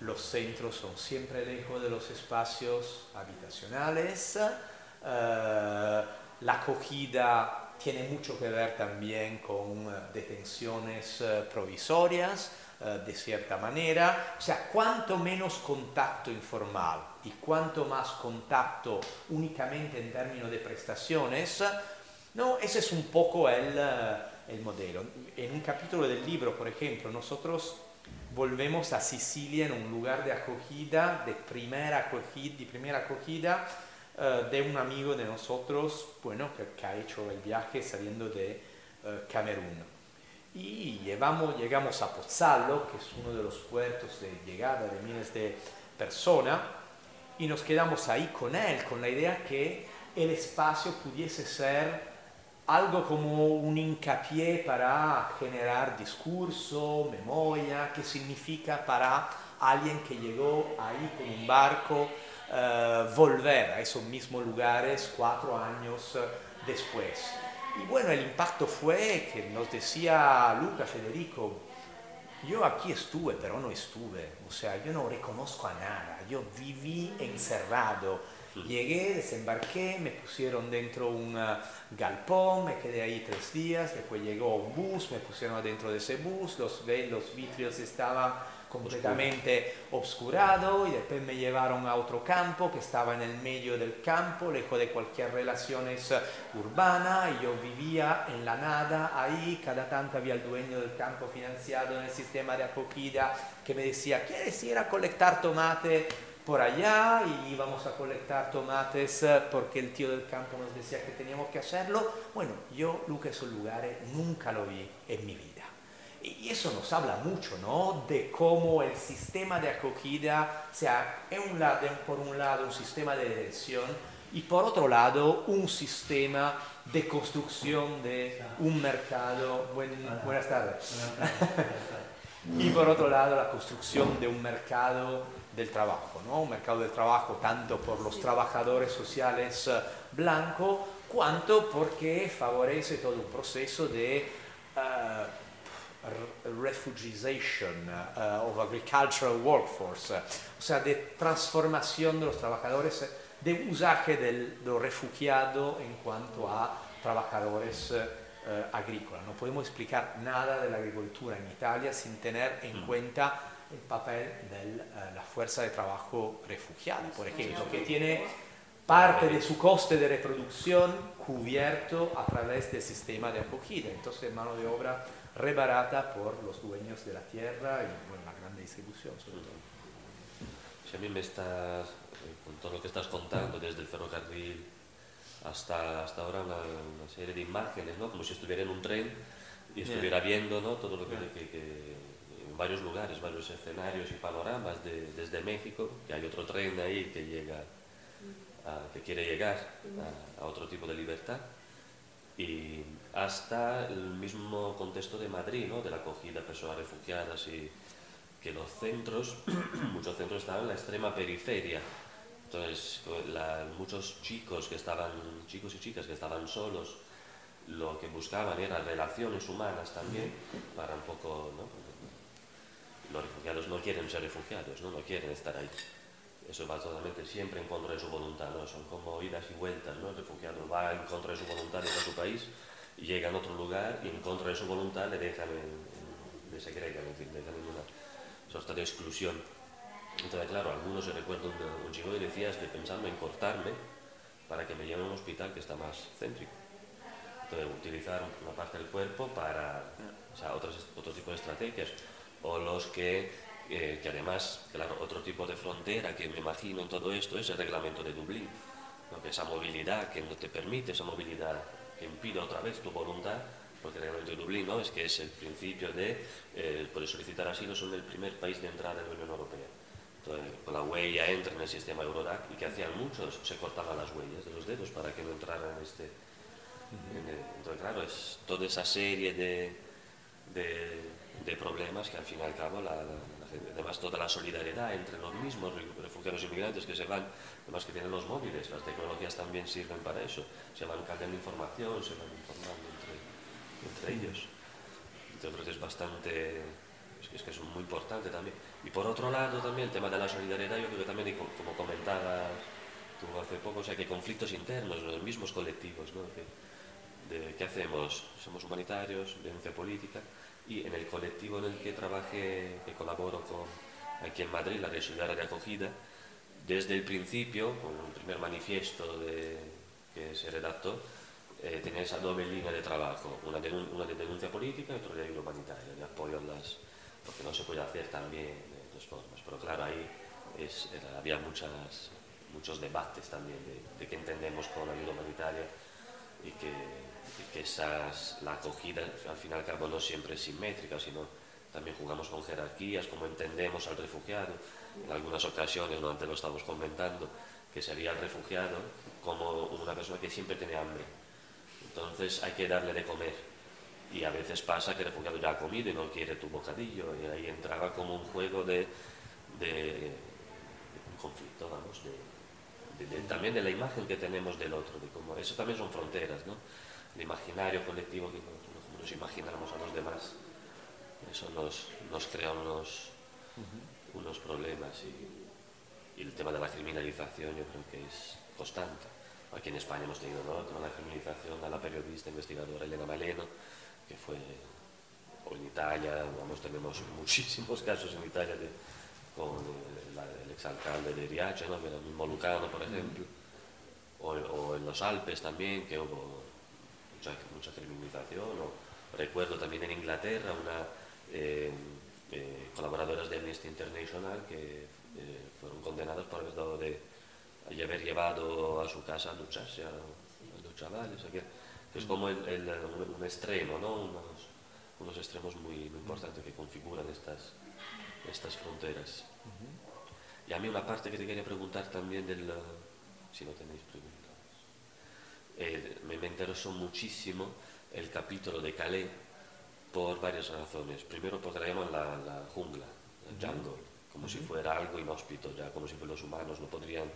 Los centros son siempre lejos de los espacios habitacionales. Eh, la acogida tiene mucho que ver también con eh, detenciones provisorias eh, de cierta manera. O sea, cuanto menos contacto informal y cuanto más contacto únicamente en términos de prestaciones, no, ese es un poco el, eh, el modelo. En un capítulo del libro, por ejemplo, nosotros volvemos a Sicilia en un lugar de acogida, de primera acogida, de primera acogida uh, de un amigo de nosotros, bueno, que, ha hecho el viaje saliendo de Camerún y llevamos, llegamos a Pozzallo, que es uno de los puertos de llegada de miles de personas, y nos quedamos ahí con él, con la idea que el espacio pudiese ser algo como un hincapié para generar discurso, memoria, que significa para alguien que llegó ahí con un barco uh, volver a esos mismos lugares cuatro años uh, después. Y bueno, el impacto fue que nos decía Luca Federico, yo aquí estuve, pero no estuve, o sea, yo no reconozco a nada, yo viví encerrado. Llegué, desembarqué, me pusieron dentro un uh, galpón, me quedé ahí tres días, después llegó un bus, me pusieron adentro de ese bus, los, los vidrios estaban completamente obscurado y después me llevaron a otro campo que estaba en el medio del campo, lejos de cualquier relaciones eh, urbana y yo vivía en la nada ahí, cada tanto había el dueño del campo financiado en el sistema de acogida que me decía, ¿quieres ir a colectar tomate por allá? Y íbamos a colectar tomates eh, porque el tío del campo nos decía que teníamos que hacerlo. Bueno, yo Lucas esos lugares nunca lo vi en mi vida. Y eso nos habla mucho, ¿no? De cómo el sistema de acogida sea, en un lado, por un lado, un sistema de detención y por otro lado, un sistema de construcción de un mercado. buenas tardes. [LAUGHS] y por otro lado, la construcción de un mercado del trabajo, ¿no? Un mercado del trabajo tanto por los trabajadores sociales eh, blancos, cuanto porque favorece todo un proceso de... Uh, refugization uh, of agricultural workforce, o sea, de transformación de los trabajadores, de usaje del, de refugiado en cuanto a trabajadores uh, agrícolas. No podemos explicar nada de la agricultura en Italia sin tener en mm. cuenta el papel de uh, la fuerza de trabajo refugiada, por ejemplo, que tiene parte de su coste de reproducción cubierto a través del sistema de acogida. Entonces, mano de obra rebarata por los dueños de la tierra y bueno, la gran distribución sobre todo. Si a mí me estás, con todo lo que estás contando, desde el ferrocarril hasta, hasta ahora, una, serie de imágenes, ¿no? como si estuviera en un tren y estuviera viendo ¿no? todo lo que, en varios lugares, varios escenarios y panoramas desde México, que hay otro tren ahí que llega, que quiere llegar a otro tipo de libertad y hasta el mismo contexto de Madrid, ¿no? de la acogida de personas refugiadas y que los centros, [CLEARS THROAT] muchos centros estaban en la extrema periferia. Entonces, muchos chicos que estaban, chicos y chicas que estaban solos, lo que buscaban eran relaciones humanas también, para un poco, ¿no? Los refugiados no quieren ser refugiados, ¿no? No quieren estar ahí eso va totalmente siempre en contra de su voluntad, ¿no? Son como idas y vueltas, ¿no? El refugiado va en contra de su voluntad a su país y llega a otro lugar y en contra de su voluntad le dejan, en, en, le segregan, en fin, dejan en una sorta de exclusión. Entonces, claro, algunos se recuerdan un, un chico que decía, estoy pensando en cortarme para que me lleven a un hospital que está más céntrico. Entonces, utilizar una parte del cuerpo para, o sea, otros, otro tipo de estrategias. O los que eh, que además, claro, otro tipo de frontera que me imagino en todo esto es el reglamento de Dublín, que esa movilidad que no te permite, esa movilidad que impide otra vez tu voluntad, porque el reglamento de Dublín ¿no? es que es el principio de eh, solicitar asilo son el primer país de entrada en la Unión Europea. Entonces, la huella entra en el sistema Eurodac y que hacían muchos, se cortaban las huellas de los dedos para que no entraran en este... entonces, claro, es toda esa serie de, de, problemas que al fin y al cabo la además toda la solidaridad entre los mismos refugiados y inmigrantes que se van, además que tienen los móviles, las tecnologías también sirven para eso, se van cambiando información, se van informando entre, entre ellos. Entonces es bastante, es que es muy importante también. Y por otro lado también el tema de la solidaridad, yo creo que también, como comentabas tú hace poco, o sea, que conflictos internos, los mismos colectivos, ¿no? de, ¿Qué hacemos? Somos humanitarios, denuncia política, y en el colectivo en el que trabajé, que colaboro con, aquí en Madrid, la Red de Acogida, desde el principio, con un primer manifiesto que se redactó, eh, tenía esa doble línea de trabajo, una, de, denuncia política y otra de ayuda humanitaria, de apoyo a las... porque no se puede hacer también de dos formas, pero claro, ahí había muchas, muchos debates también de, de qué entendemos con ayuda humanitaria y que que esas, la acogida al final cabo no siempre es simétrica, sino también jugamos con jerarquías, como entendemos al refugiado. En algunas ocasiones, ¿no? antes lo estamos comentando, que sería el refugiado como una persona que siempre tiene hambre. Entonces hay que darle de comer. Y a veces pasa que el refugiado ya ha comido y no quiere tu bocadillo. Y ahí entraba como un juego de, de, un conflicto, vamos, de, también de la imagen que tenemos del otro. De cómo, eso también son fronteras, ¿no? El imaginario colectivo que nos, nos imaginamos a los demás. Eso nos, nos crea unos, unos problemas y, y, el tema de la criminalización yo creo que es constante. Aquí en España hemos tenido ¿no? la criminalización a la periodista investigadora Elena Maleno, que fue, o en Italia, vamos, tenemos [LAUGHS] muchísimos casos en Italia de, con el, el exalcalde de Riace, ¿no? era mismo Lucano, por ejemplo, o, o en los Alpes también, que hubo mucha, mucha criminalización. O recuerdo también en Inglaterra una eh, eh, colaboradoras de Amnesty International que eh, fueron condenadas por haber dado de haber llevado a su casa a ducharse a, a los chavales. Es como el, el, un, un, extremo, ¿no? Unos, unos extremos muy, muy importantes que configuran estas, estas fronteras. Y a mí una parte que te quería preguntar también del... Si no tenéis preguntas. Eh, me, me interesó muchísimo el capítulo de Calais por varias razones. Primero porque la llaman la, la jungla, el jungle, como si fuera algo inhóspito, ya como si los humanos no podrían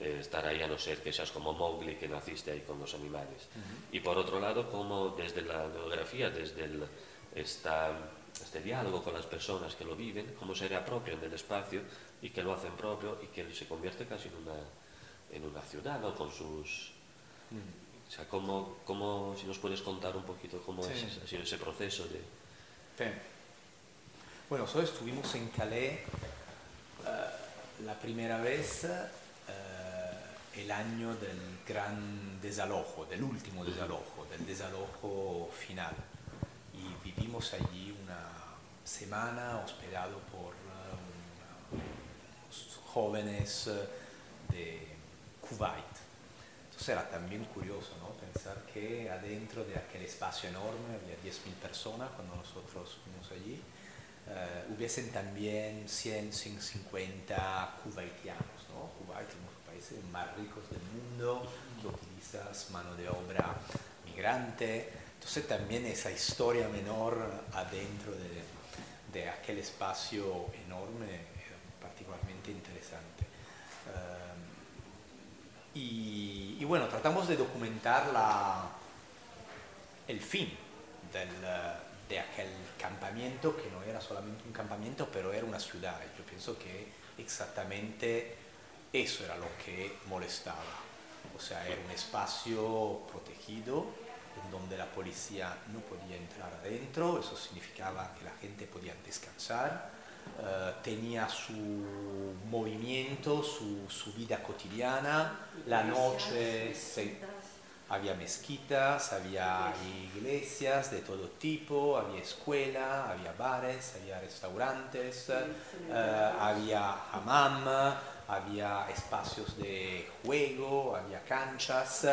eh, estar ahí a no ser que seas como Mowgli que naciste ahí con los animales. Y por otro lado, como desde la geografía, desde el, esta, este diálogo con las personas que lo viven, cómo se reapropian del espacio y que lo hacen propio y que se convierte casi en una, en una ciudad, ¿no? Con sus... O sea, cómo, cómo, si nos puedes contar un poquito cómo Sí. es, ha sido ese proceso de... Sí. Bueno, nosotros estuvimos en Calais eh, la primera vez eh, el año del gran desalojo, del último desalojo, del desalojo final. Y vivimos allí una semana hospedado por una- unos jóvenes de Kuwait. Entonces era también curioso ¿no? pensar que adentro de aquel espacio enorme había 10.000 personas cuando nosotros fuimos allí. eh, hubiesen también 100, 150 kuwaitianos. ¿no? Kuwait es uno de los países más ricos del mundo, que utilizas mano de obra migrante. Entonces también esa historia menor adentro de, de aquel espacio enorme era particularmente interesante. Y, y bueno, tratamos de documentar la, el fin del, eh, de aquel campamento, que no era solamente un campamento, pero era una ciudad. Yo pienso que exactamente eso era lo que molestaba. O sea, era un espacio protegido en donde la policía no podía entrar adentro, eso significaba que la gente podía descansar, eh, tenía su movimiento, su, su vida cotidiana, la noche se, había mezquitas, había iglesias de todo tipo, había escuela, había bares, había restaurantes, eh, había hammam, había espacios de juego, había canchas.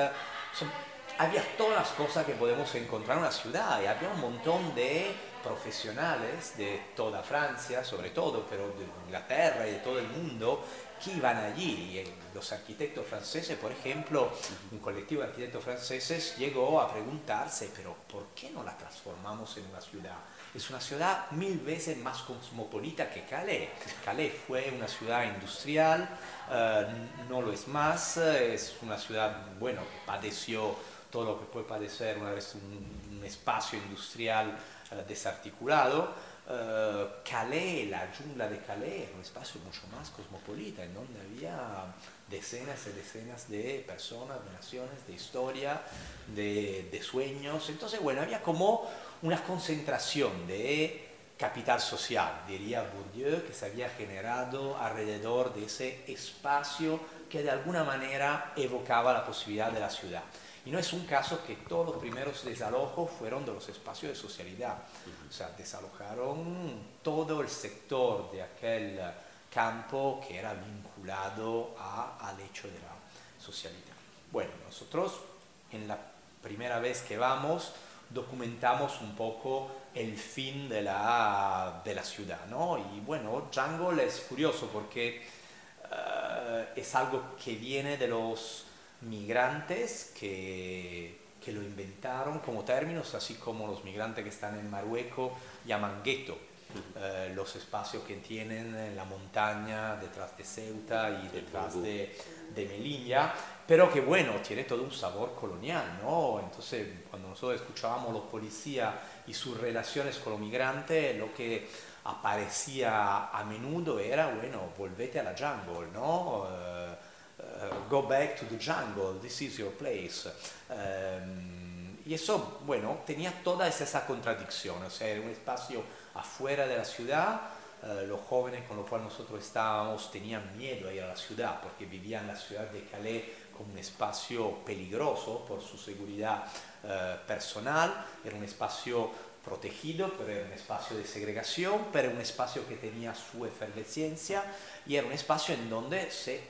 Había todas las cosas que podemos encontrar en una ciudad y había un montón de profesionales de toda Francia, sobre todo, pero de Inglaterra y de todo el mundo, que iban allí. Y los arquitectos franceses, por ejemplo, un colectivo de arquitectos franceses llegó a preguntarse, pero ¿por qué no la transformamos en una ciudad? Es una ciudad mil veces más cosmopolita que Calais. Calais fue una ciudad industrial, eh, no lo es más, eh, es una ciudad, bueno, padeció todo lo que puede padecer una un, un espacio industrial eh, desarticulado. Eh, Calais, la jungla de Calais, un espacio mucho más cosmopolita, en donde había decenas y decenas de personas, de naciones, de historia, de, de sueños. Entonces, bueno, había como una concentración de capital social, diría Bourdieu, que se había generado alrededor de ese espacio que de alguna manera evocaba la posibilidad de la ciudad. Y no es un caso que todos los primeros desalojos fueron de los espacios de socialidad. O sea, desalojaron todo el sector de aquel campo que era vinculado a- al hecho de la socialidad. Bueno, nosotros en la primera vez que vamos documentamos un poco el fin de la, de la ciudad, ¿no? Y bueno, Jungle es curioso porque eh, es algo que viene de los migrantes que, que lo inventaron como términos, así como los migrantes que están en Marruecos llaman gueto, eh, los espacios que tienen en la montaña detrás de Ceuta y detrás de, de Melilla, pero que bueno, tiene todo un sabor colonial, ¿no? Entonces, cuando nosotros escuchábamos los policías y sus relaciones con los migrantes, lo que aparecía a menudo era, bueno, volvete a la jungle, ¿no? Eh, go back to the jungle, this is your place. Em, y eso, bueno, tenía toda esa contradicción, o sea, era un espacio afuera de la ciudad, eh, los jóvenes con los cuales nosotros estábamos tenían miedo a ir a la ciudad porque vivían la ciudad de Calais como un espacio peligroso por su seguridad eh, personal, era un espacio protegido, pero era un espacio de segregación, pero era un espacio que tenía su efervescencia y era un espacio en donde se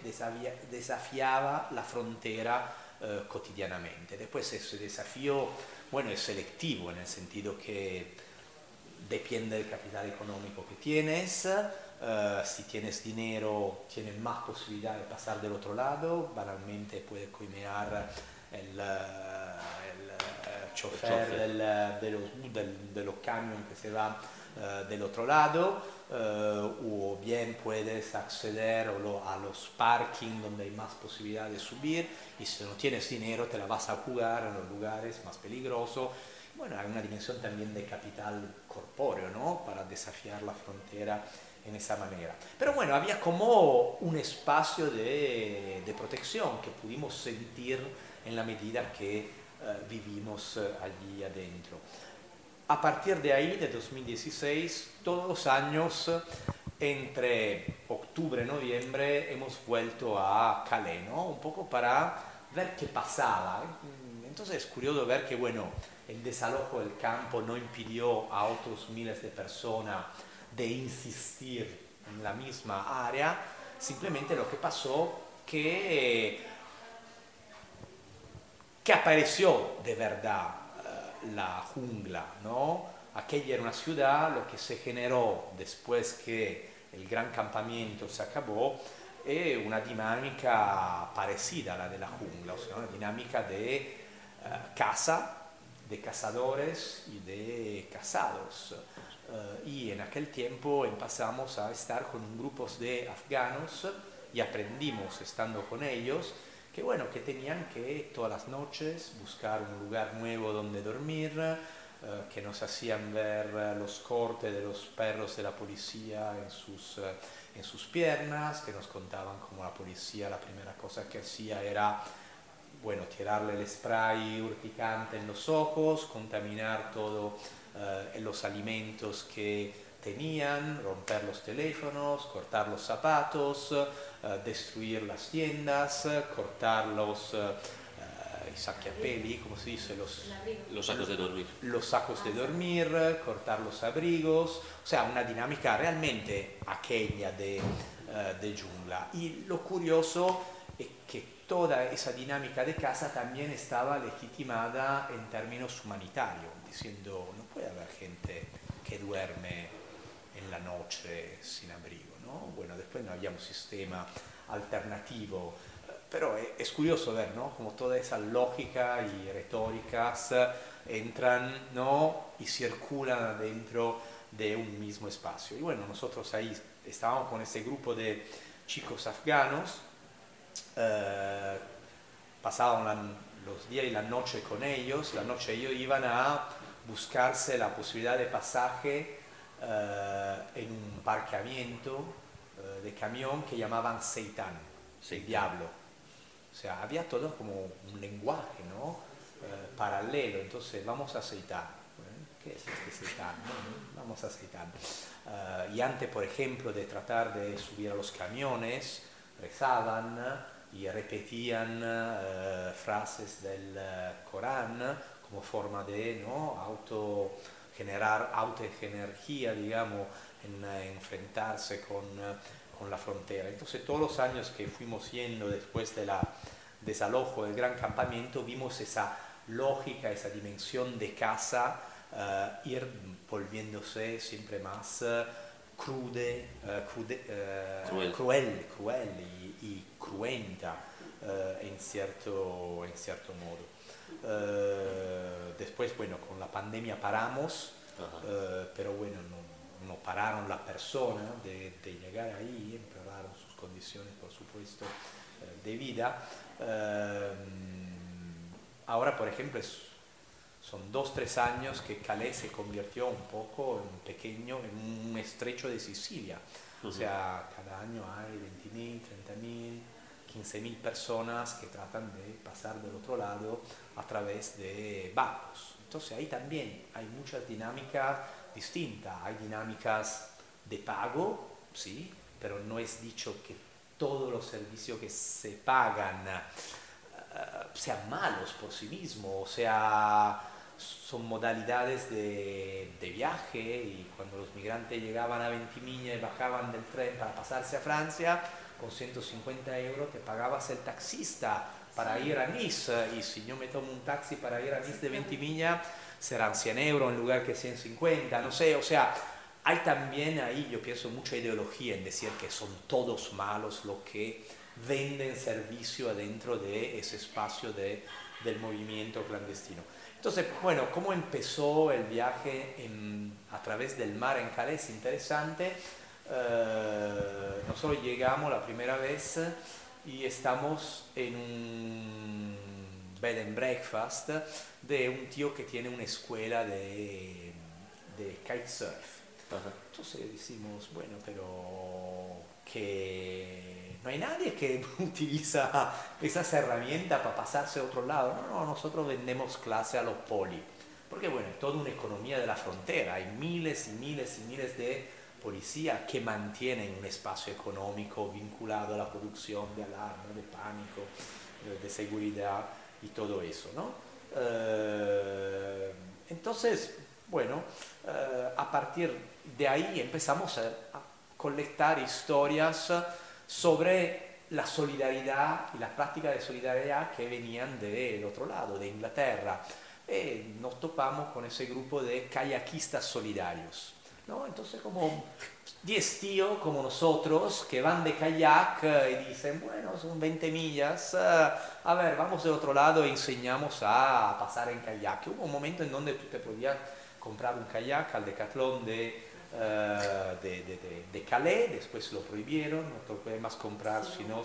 desafiaba la frontera eh, cotidianamente. Después ese desafío, bueno, es selectivo en el sentido que depende del capital económico que tienes. Eh, si tienes dinero, tienes más posibilidad de pasar del otro lado. Banalmente puedes coimear el, el chofer del, de, los, del, de los camiones que se van del otro lado. o bien puedes acceder a los parking donde hay más posibilidad de subir y si no tienes dinero te la vas a jugar en los lugares más peligrosos bueno, hay una dimensión también de capital corpóreo, ¿no? Para desafiar la frontera en esa manera. Pero bueno, había como un espacio de, de protección que pudimos sentir en la medida que eh, vivimos eh, allí adentro. A partir de ahí, de 2016, todos los años, entre octubre y noviembre, hemos vuelto a Calais, ¿no? Un poco para ver qué pasaba. Entonces es curioso ver que, bueno, el desalojo del campo no impidió a otros miles de personas de insistir en la misma área, simplemente lo que pasó que, que apareció de verdad uh, la jungla, ¿no? Aquella era una ciudad, lo que se generó después que el gran campamento se acabó, es una dinámica parecida a la de la jungla, o una dinámica de uh, casa de cazadores y de cazados. Uh, y en aquel tiempo empezamos a estar con grupos de afganos y aprendimos estando con ellos que bueno, que tenían que todas las noches buscar un lugar nuevo donde dormir, uh, que nos hacían ver los cortes de los perros de la policía en sus, uh, en sus piernas, que nos contaban cómo la policía la primera cosa que hacía era bueno, tirarle el spray urticante en los ojos, contaminar todo eh, los alimentos que tenían, romper los teléfonos, cortar los zapatos, eh, destruir las tiendas, cortar los eh, sacchi como se dice, los, los sacos de dormir. Los sacos de dormir, cortar los abrigos, o sea, una dinámica realmente aquella de, de jungla. Y lo curioso es que toda esa dinámica de casa también estaba legitimada en términos humanitarios, diciendo no puede haber gente que duerme en la noche sin abrigo, ¿no? Bueno, después no había un sistema alternativo, pero es curioso ver, ¿no? Como toda esa lógica y retóricas entran, ¿no? Y circulan dentro de un mismo espacio. Y bueno, nosotros ahí estábamos con ese grupo de chicos afganos eh, pasaban los días y la noche con ellos, la noche ellos iban a buscarse la posibilidad de pasaje eh, en un parqueamiento eh, de camión que llamaban Seitan, el diablo. O sea, había todo como un lenguaje, ¿no? paralelo, entonces vamos a Seitan. ¿Qué es este Seitan? vamos a Seitan. y antes, por ejemplo, de tratar de subir a los camiones, rezaban, y repetían uh, frases del Corán como forma de ¿no? auto generar autoenergía, digamos, en uh, enfrentarse con, con, la frontera. Entonces todos los años que fuimos yendo después del desalojo del gran campamento, vimos esa lógica, esa dimensión de casa ir volviéndose siempre más crude, crude cruel. cruel, cruel y, y cruenta eh, en, cierto, en cierto modo. Eh, después, bueno, con la pandemia paramos, eh, pero bueno, no, no, pararon la persona de, de, llegar ahí, empeoraron sus condiciones, por supuesto, de vida. ahora, por ejemplo, es, son dos, tres años que Calais se convirtió un poco en pequeño, en un estrecho de Sicilia. O sea, cada año hay 20.000, 30.000, 15.000 personas que tratan de pasar del otro lado a través de barcos. Entonces ahí también hay muchas dinámicas distintas. Hay dinámicas de pago, sí, pero no es dicho que todos los servicios que se pagan uh, sean malos por sí mismos, o sea, son modalidades de, de, viaje y cuando los migrantes llegaban a Ventimiglia y bajaban del tren para pasarse a Francia, con 150 euros te pagabas el taxista para ir a Nice. Y si yo me tomo un taxi para ir a Nice de 20 millas, serán 100 euros en lugar que 150, no sé, o sea, hay también ahí, yo pienso, mucha ideología en decir que son todos malos los que venden servicio adentro de ese espacio de, del movimiento clandestino. Entonces, bueno, cómo empezó el viaje a través del mar en Calais es interesante. Eh, nosotros llegamos la primera vez y estamos en un bed and breakfast de un tío que tiene una escuela de, de kitesurf. Entonces decimos, bueno, pero que no hay nadie que [LAUGHS] utiliza esas herramientas para pasarse a otro lado. No, no, nosotros vendemos clase a los poli. Porque bueno, es toda una economía de la frontera. Hay miles y miles y miles de policías que mantienen un espacio económico vinculado a la producción de alarma, de pánico, de seguridad y todo eso, ¿no? Eh, entonces, bueno, eh, a partir de ahí empezamos a, colectar historias sobre la solidaridad y las prácticas de solidaridad que venían del otro lado, de Inglaterra. Y nos topamos con ese grupo de kayakistas solidarios. ¿No? Entonces, como 10 tíos como nosotros que van de kayak y dicen, bueno, son 20 millas, eh, a ver, vamos de otro lado e enseñamos a pasar en kayak. Hubo un momento en donde tú te podías comprar un kayak al Decathlon de, uh, de, de, de, Calais, después lo prohibieron, no te puedes más comprar sino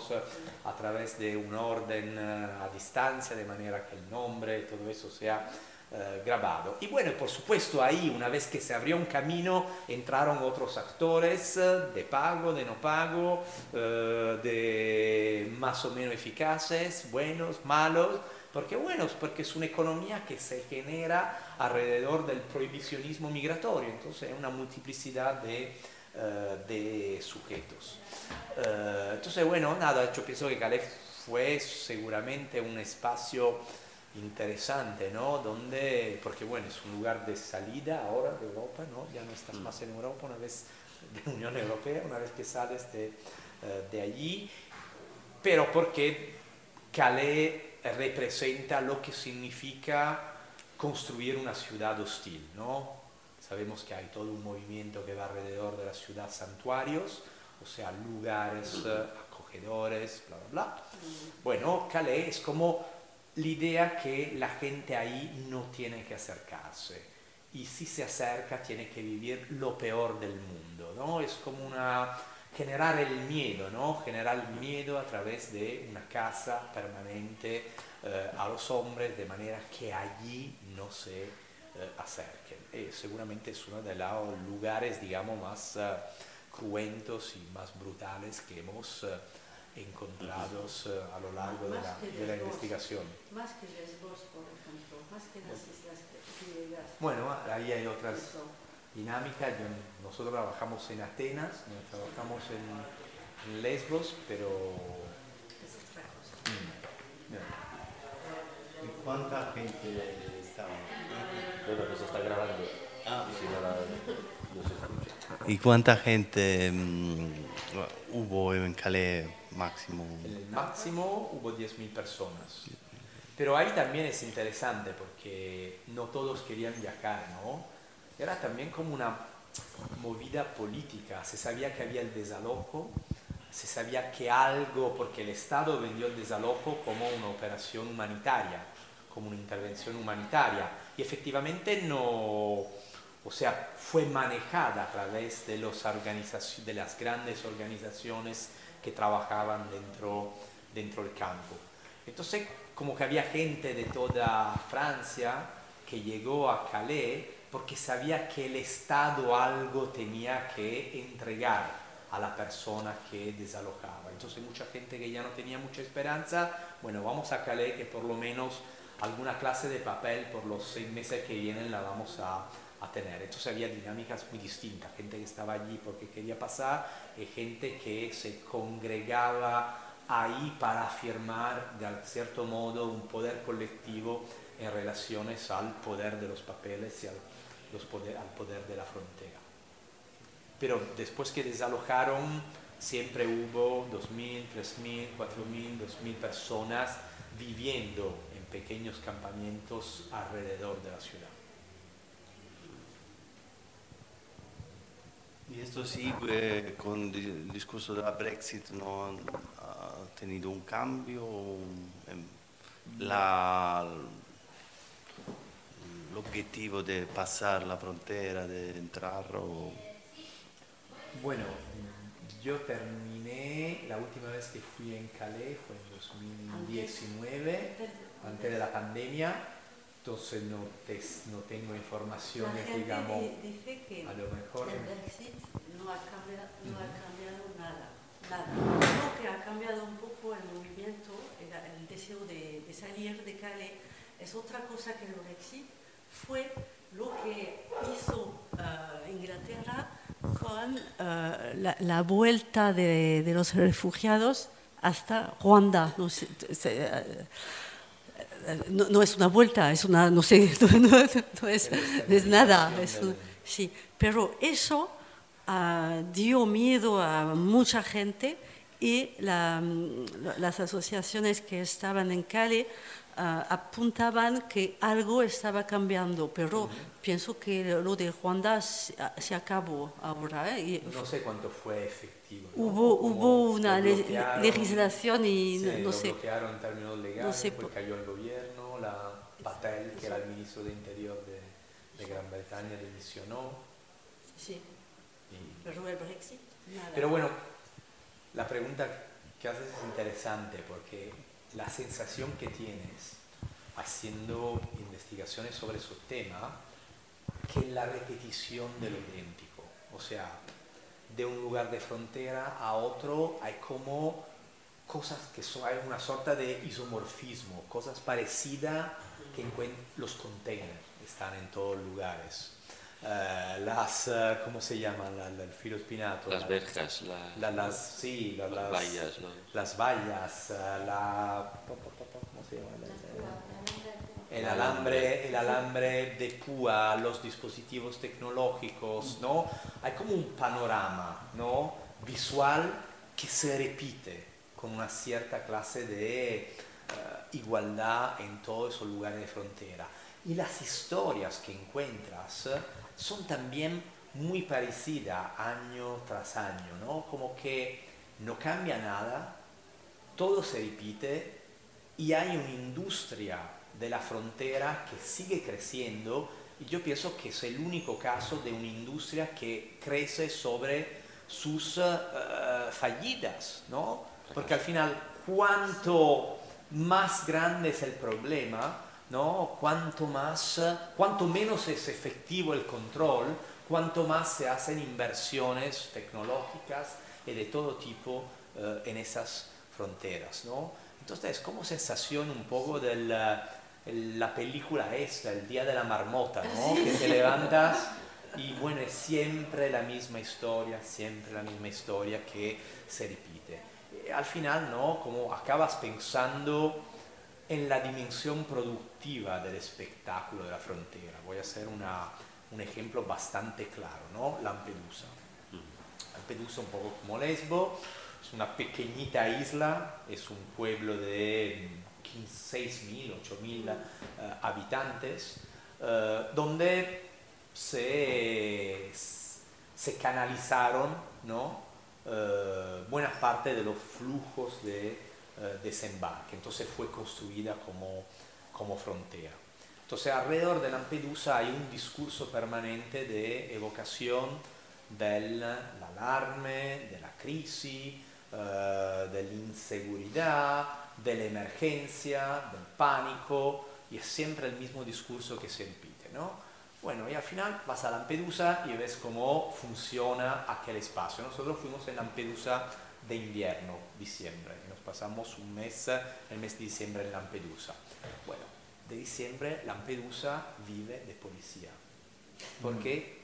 a través de un orden a distancia, de manera que el nombre y todo eso sea uh, grabado. Y bueno, por supuesto ahí, una vez que se abrió un camino, entraron otros actores de pago, de no pago, de más o menos eficaces, buenos, malos, porque bueno, porque es una economía que se genera alrededor del prohibicionismo migratorio, entonces es una multiplicidad de, uh, de sujetos. Uh, entonces bueno, nada, yo pienso que Calais fue seguramente un espacio interesante, ¿no? Donde, porque bueno, es un lugar de salida ahora de Europa, ¿no? Ya no estás mm. más en Europa una vez de Unión Europea, una vez que sales de, uh, de allí, pero porque Calais representa lo que significa construir una ciudad hostil, ¿no? Sabemos que hay todo un movimiento que va alrededor de la ciudad santuarios, o sea, lugares eh, acogedores, bla, bla, bla. Bueno, Calais es como la idea que la gente ahí no tiene que acercarse y si se acerca tiene que vivir lo peor del mundo, ¿no? Es como una generar el miedo, ¿no? Generar el miedo a través de una casa permanente eh, a los hombres de manera que allí no se eh, acerquen. Y seguramente es uno de los lugares, digamos, más uh, cruentos y más brutales que hemos uh, encontrado uh, a lo largo de la, de la, investigación. Más que Lesbos, por ejemplo, más que las islas griegas. Bueno, ahí hay otras dinámica. Yo, nosotros trabajamos en Atenas, trabajamos en, en Lesbos, pero... Mm, ¿Y cuánta gente estaba? Bueno, que se está grabando. Ah. No se escucha. ¿Y cuánta gente um, hubo en Calais máximo? El máximo hubo 10.000 personas. Pero ahí también es interesante porque no todos querían viajar, ¿no? era también como una movida política. Se sabía que había el desalojo, se sabía que algo, porque el Estado vendió el desalojo como una operación humanitaria, como una intervención humanitaria. Y efectivamente no, o sea, fue manejada a través de, los de las grandes organizaciones trabajaban dentro, dentro del campo. Entonces, como que había gente de toda Francia que llegó a Calais porque sabía que el Estado algo tenía que entregar a la persona que desalojaba. Entonces mucha gente que ya no tenía mucha esperanza, bueno, vamos a Calais que por lo menos alguna clase de papel por los seis meses que vienen la vamos a, a tener. Entonces había dinámicas muy distintas, gente que estaba allí porque quería pasar y gente que se congregaba ahí para afirmar de cierto modo un poder colectivo en relaciones al poder de los papeles y al poder, al poder de la frontera. Pero después que desalojaron, siempre hubo 2.000, 3.000, 4.000, 2.000 personas viviendo en pequeños campamentos alrededor de la ciudad. Y esto sí, eh, con el discurso de la Brexit, ¿no ha tenido un cambio? En la, el objetivo de pasar la frontera, de entrar? O... Bueno, yo terminé, la última vez que fui en Calais fue en 2019, antes de la pandemia entonces no, te, no tengo informaciones, la digamos, dice que a lo mejor... el Brexit no ha cambiado, no ha cambiado nada, nada. Lo que ha cambiado un poco el movimiento, el, el deseo de, de, salir de Calais, es otra cosa que el Brexit, fue lo que hizo uh, Inglaterra con uh, la, la, vuelta de, de, los refugiados hasta Ruanda. No sé, se, uh, no, no, es una vuelta, es una, no sé, [LAUGHS] no, no, no es, es, nada. Es sí, pero eso uh, dio miedo a mucha gente y la, las asociaciones que estaban en Cali uh, apuntaban que algo estaba cambiando, pero uh -huh. pienso que lo de Ruanda se, se acabó ahora. ¿eh? Y no sé cuánto fue efectivo. ¿No? Hubo, hubo una le legislación y sí, no, sé. bloquearon en términos legales, no sé pues cayó el gobierno, la Patel, que era el ministro de Interior de, de Gran Bretaña, dimisionó. Sí. Y... Pero el Brexit, nada. Pero bueno, la pregunta que haces es interesante porque la sensación que tienes haciendo investigaciones sobre su tema, que la repetición de lo idéntico. O sea, de un lugar de frontera a otro hay como cosas que son, hay una sorta de isomorfismo, cosas parecidas que los containers están en todos lugares. Uh, las, uh, ¿cómo se llaman? La, la, el filo espinato. Las verjas, la, las, sí, las, las, vallas. ¿no? Las vallas, uh, la... El alambre, el alambre de púa, los dispositivos tecnológicos, ¿no? Hay como un panorama, ¿no? Visual que se repite con una cierta clase de igualdad en todos esos lugares de frontera. Y las historias que encuentras son también muy parecidas año tras año, ¿no? Como que no cambia nada, todo se repite y hay una industria de la frontera que sigue creciendo y yo pienso que es el único caso de una industria que crece sobre sus uh, fallidas, ¿no? Porque al final, cuanto más grande es el problema, ¿no? Cuanto, más, cuanto menos es efectivo el control, cuanto más se hacen inversiones tecnológicas y de todo tipo uh, en esas fronteras. ¿no? Entonces es como sensación un poco de la, la película esta, El Día de la Marmota, ¿no? que te levantas y bueno, es siempre la misma historia, siempre la misma historia que se repite. Y al final, ¿no? Como acabas pensando en la dimensión productiva del espectáculo de la frontera. Voy a hacer una, un ejemplo bastante claro, ¿no? Lampedusa. Lampedusa un poco como Lesbo, es una pequeñita isla, es un pueblo de 6.000, 8.000 uh, habitantes, uh, donde se, canalizaron ¿no? uh, buena parte de los flujos de desembarque, entonces fue construida como, como frontera. Entonces alrededor de Lampedusa hay un discurso permanente de evocación del alarme, de la crisis, de la inseguridad, de la emergencia, del pánico, y es siempre el mismo discurso que se repite, ¿no? Bueno, y al final vas a Lampedusa y ves cómo funciona aquel espacio. Nosotros fuimos en Lampedusa de invierno, diciembre, nos pasamos un mes, el mes de diciembre en Lampedusa. Bueno, de diciembre Lampedusa vive de policía, porque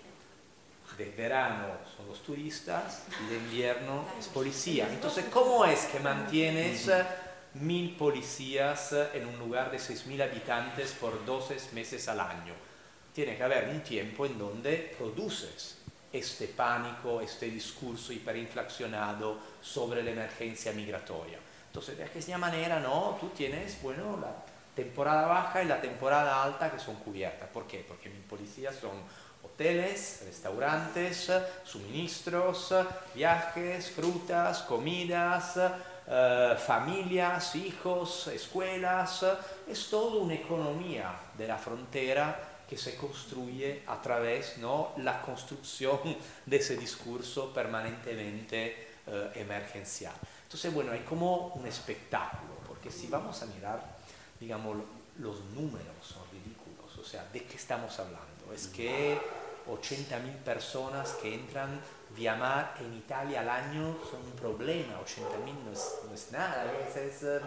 de verano son los turistas y de invierno es policía. Entonces, ¿cómo es que mantienes mil policías en un lugar de 6.000 habitantes por 12 meses al año? Tiene que haber un tiempo en donde produces este pánico, este discurso hiperinflacionado sobre la emergencia migratoria. Entonces, de aquella manera, ¿no? Tú tienes, bueno, la temporada baja y la temporada alta que son cubiertas. ¿Por qué? Porque mi policía son hoteles, restaurantes, suministros, viajes, frutas, comidas, eh, familias, hijos, escuelas. Es toda una economía de la frontera que se construye a través ¿no? la construcción [LAUGHS] de ese discurso permanentemente eh, emergencial. Entonces, bueno, hay como un espectáculo, porque si vamos a mirar, digamos, los números son ridículos, o sea, ¿de qué estamos hablando? Es que 80.000 personas que entran vía mar en Italia al año son un problema, 80.000 no es, no es nada, es, es eh,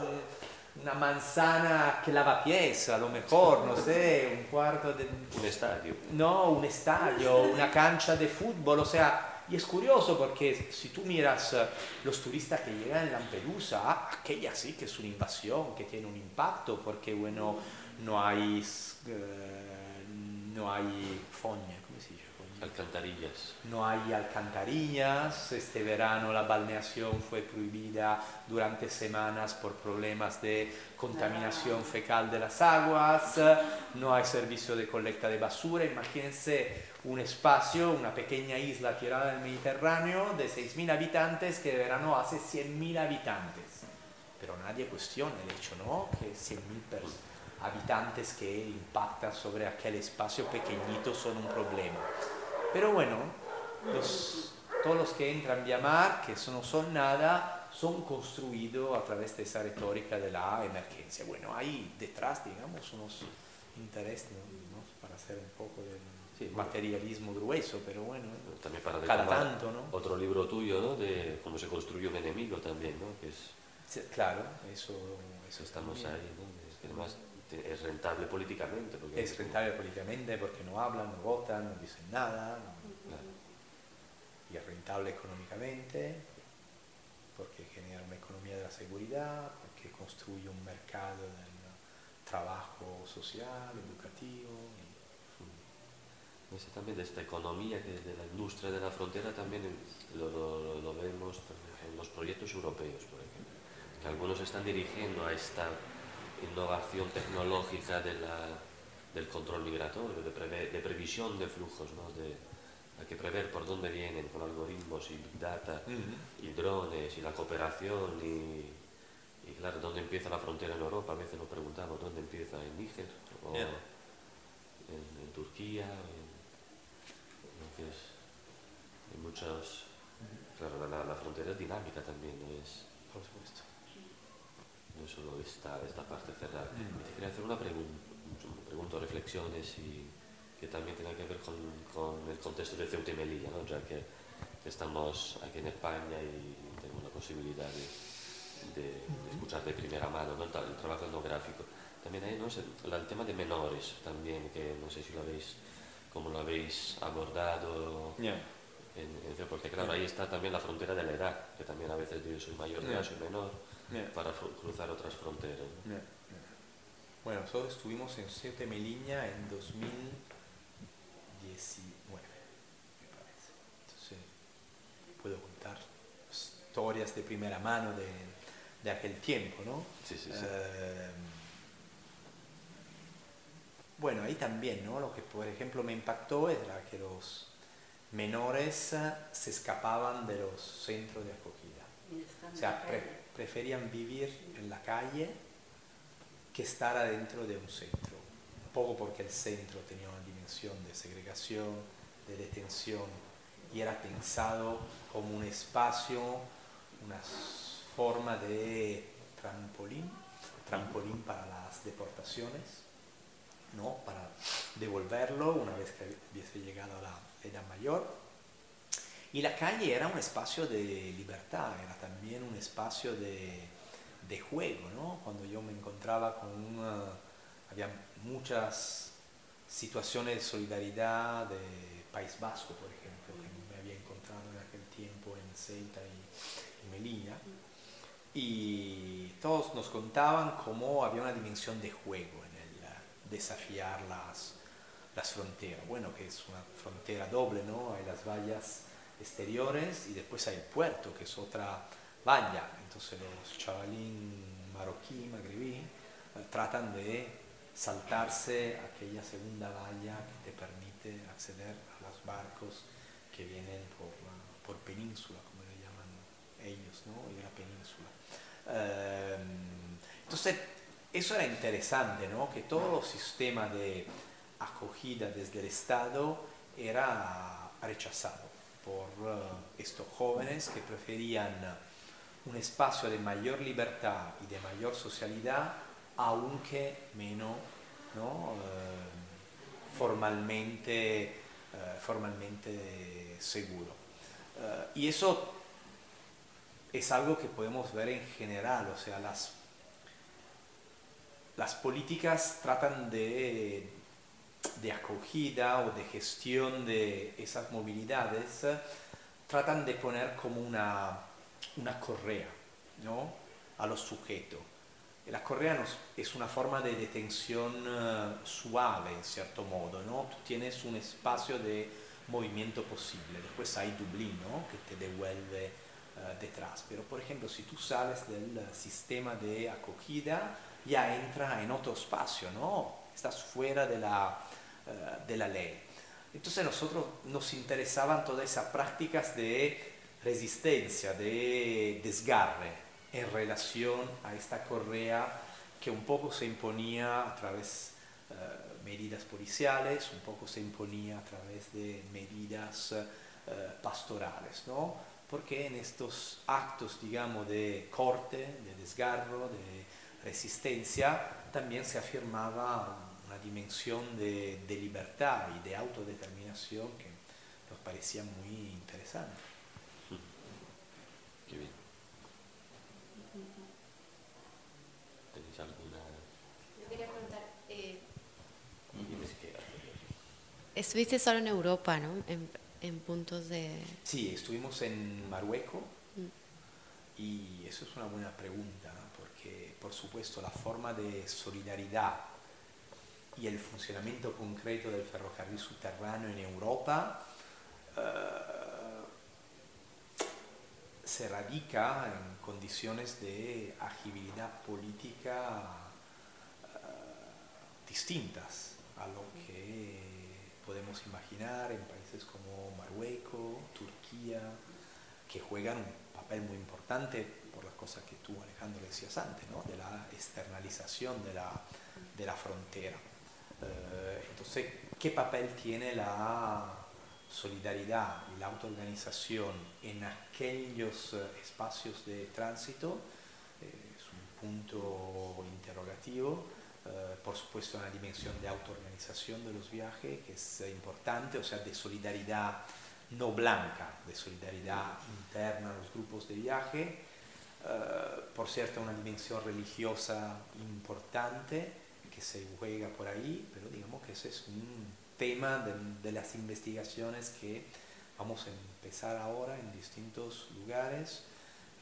una manzana que lava pies, a lo mejor, no sé, un cuarto de... Un estadio. No, un estadio, una cancha de fútbol, o sea, y es curioso porque si tú miras eh, los turistas que llegan en Lampedusa, aquella sí que es una invasión, que tiene un impacto, porque bueno, no hay, eh, no hay fogne. Alcantarillas. No hay alcantarillas, este verano la balneación fue prohibida durante semanas por problemas de contaminación fecal de las aguas, no hay servicio de colecta de basura, imagínense un espacio, una pequeña isla tirada del Mediterráneo de 6.000 habitantes que de verano hace 100.000 habitantes. Pero nadie cuestiona el hecho, ¿no? Que 100.000 habitantes que impactan sobre aquel espacio pequeñito son un problema. Pero bueno, todos los que entran vía mar, que no son nada, son construidos a través de esa retórica de la emergencia. Bueno, hay detrás, digamos, unos intereses para hacer un poco de materialismo grueso, pero bueno, también para cada tanto, ¿no? Otro libro tuyo, ¿no? De cómo se construye un enemigo también, ¿no? Que es, claro, eso, eso estamos ahí, ¿no? Es que además es rentable políticamente. Porque es rentable políticamente porque no hablan, no votan, no dicen nada. Y es rentable económicamente porque genera una economía de la seguridad, porque construye un mercado del trabajo social, educativo. Y... también de esta economía que de la industria de la frontera también lo, lo vemos en los proyectos europeos, por ejemplo, que algunos están dirigiendo a esta innovación tecnológica de la, del control migratorio, de, de previsión de flujos, ¿no? de, hay que prever por dónde vienen con algoritmos y big data y drones y la cooperación y, y, claro, dónde empieza la frontera en Europa. A veces nos preguntamos dónde empieza en Níger o en, en, Turquía. En, en muchos... Claro, la, la, frontera es dinámica también, ¿no? es, por supuesto esta, esta parte cerrada. Mm. Te quería hacer una pregunta, pregunta, reflexiones y que también tenga que ver con, con el contexto de Ceuta y Melilla, ¿no? ya que, estamos aquí en España y tenemos la posibilidad de, de, escuchar de primera mano ¿no? el, trabajo etnográfico. También hay ¿no? el, tema de menores, también, que no sé si lo habéis, cómo lo habéis abordado. En, en, porque claro, ahí está también la frontera de la edad, que también a veces yo soy mayor de edad, soy menor para cruzar otras fronteras. Bueno, nosotros estuvimos en Siete Meliña en 2019, me parece. Entonces, puedo contar historias de primera mano de, de aquel tiempo, ¿no? Sí, sí, sí. Eh, bueno, ahí también, ¿no? Lo que por ejemplo me impactó era que los menores se escapaban de los centros de acogida. O sea, preferían vivir en la calle que estar adentro de un centro. Un poco porque el centro tenía una dimensión de segregación, de detención, y era pensado como un espacio, una forma de trampolín, trampolín para las deportaciones, ¿no? para devolverlo una vez que hubiese llegado a la edad mayor y la calle era un espacio de libertad, era también un espacio de, de juego, ¿no? Cuando yo me encontraba con una, había muchas situaciones de solidaridad de País Vasco, por ejemplo, que me había encontrado en aquel tiempo en Ceuta y, y Melilla. Y todos nos contaban cómo había una dimensión de juego en el desafiar las, las fronteras. Bueno, que es una frontera doble, ¿no? Hay las vallas exteriores y después hay el puerto, que es otra valla. Entonces los chavalín marroquí, magrebí, eh, tratan de saltarse aquella segunda valla que te permite acceder a los barcos que vienen por, por península, como le llaman ellos, ¿no? y la península. Em, entonces, eso era interesante, ¿no? que todo el sistema de acogida desde el Estado era rechazado por eh, estos jóvenes que preferían un espacio de mayor libertad y de mayor socialidad, aunque menos ¿no? Eh, formalmente, eh, formalmente seguro. y eso es algo que podemos ver en general, o sea, las, las políticas tratan de de acogida o de gestión de esas movilidades tratan de poner como una, una correa ¿no? a los sujetos. La correa es una forma de detención eh, suave, en cierto modo. ¿no? Tú tienes un espacio de movimiento posible. Después hay Dublín ¿no? que te devuelve uh, detrás. Pero, por ejemplo, si tú sales del sistema de acogida, ya entra en otro espacio, ¿no? Estás fuera de la, eh, de la ley. Entonces nosotros nos interesaban todas esas prácticas de resistencia, de desgarre en relación a esta correa que un poco se imponía a través de eh, medidas policiales, un poco se imponía a través de medidas eh, pastorales, ¿no? Porque en estos actos, digamos, de corte, de desgarro, de resistencia, también se afirmaba dimensión de, de, libertad y de autodeterminación que nos parecía muy interesante. Qué bien. ¿Tenéis alguna...? Yo quería preguntar... Eh, estuviste solo en Europa, ¿no? En, en, puntos de... Sí, estuvimos en Marruecos mm. y eso es una buena pregunta, por supuesto la forma de solidaridad y el funcionamiento concreto del ferrocarril subterráneo en Europa eh, se radica en condiciones de agilidad política eh, distintas a lo que podemos imaginar en países como Marruecos, Turquía, que juegan un papel muy importante cosas que tú, Alejandro, decías antes, ¿no? de la externalización de la, de la frontera. Eh, entonces, ¿qué papel tiene la solidaridad y la autoorganización en aquellos eh, espacios de tránsito? Eh, es un punto interrogativo. por supuesto, una dimensión de autoorganización de los viajes que es importante, o sea, de solidaridad no blanca, de solidaridad interna a los grupos de viaje. Por cierto, una dimensión religiosa importante que se juega por ahí, pero digamos que ese es un tema de, de, las investigaciones que vamos a empezar ahora en distintos lugares,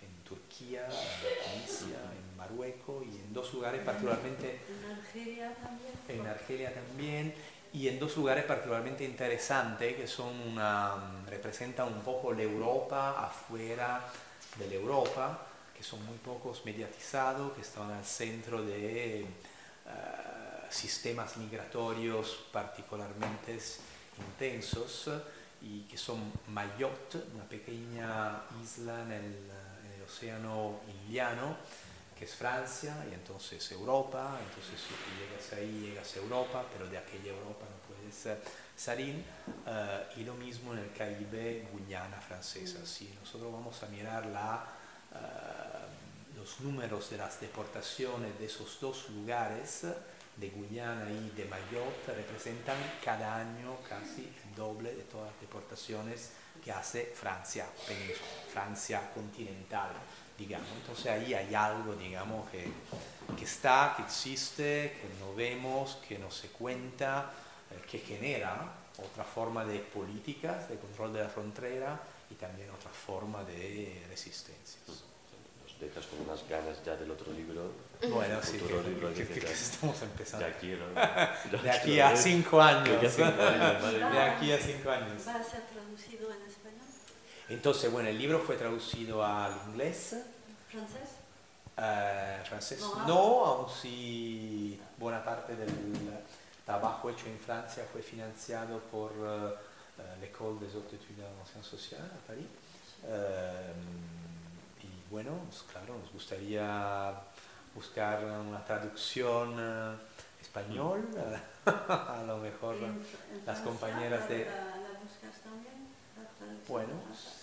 en Turquía, en Tunisia, en Marruecos y en dos lugares particularmente... En Argelia también. En Argelia también y en dos lugares particularmente interesantes que son una, representan un poco la Europa afuera de la Europa, que son muy pocos mediatizados, que están al centro de eh, sistemas migratorios particularmente intensos y que son Mayotte, una pequeña isla en el, en el océano Indiano, que es Francia, y entonces Europa, entonces si llegas ahí, llegas a Europa, pero de aquella Europa no puedes salir, uh, y lo mismo en el Caribe, Guyana francesa. Si nosotros vamos a mirar la... Uh, los números de las deportaciones de esos dos lugares, de Guyana y de Mayotte, representan cada año casi el doble de todas las deportaciones que hace Francia, Francia continental, digamos. Entonces ahí hay algo, digamos, que, que está, que existe, que no vemos, que no se cuenta, eh, que genera otra forma de políticas, de control de la frontera y también otra forma de resistencia dejas con unas ganas ya del otro libro. Bueno, sí, que, libro que, que, que, estamos empezando. De aquí, ¿no? [LAUGHS] de [LAUGHS] aquí a cinco años. De aquí a cinco años. ¿Va a ser traducido en español? Entonces, bueno, el libro fue traducido al inglés. ¿Francés? Eh, francés No, no, aun si buena parte del trabajo hecho en Francia fue financiado por eh, l'École des Hautes Études en Sciences Sociales a París. Eh, y bueno, pues claro, nos gustaría buscar una traducción eh, español, [LAUGHS] a lo mejor las compañeras de... ¿La, buscas también? Bueno,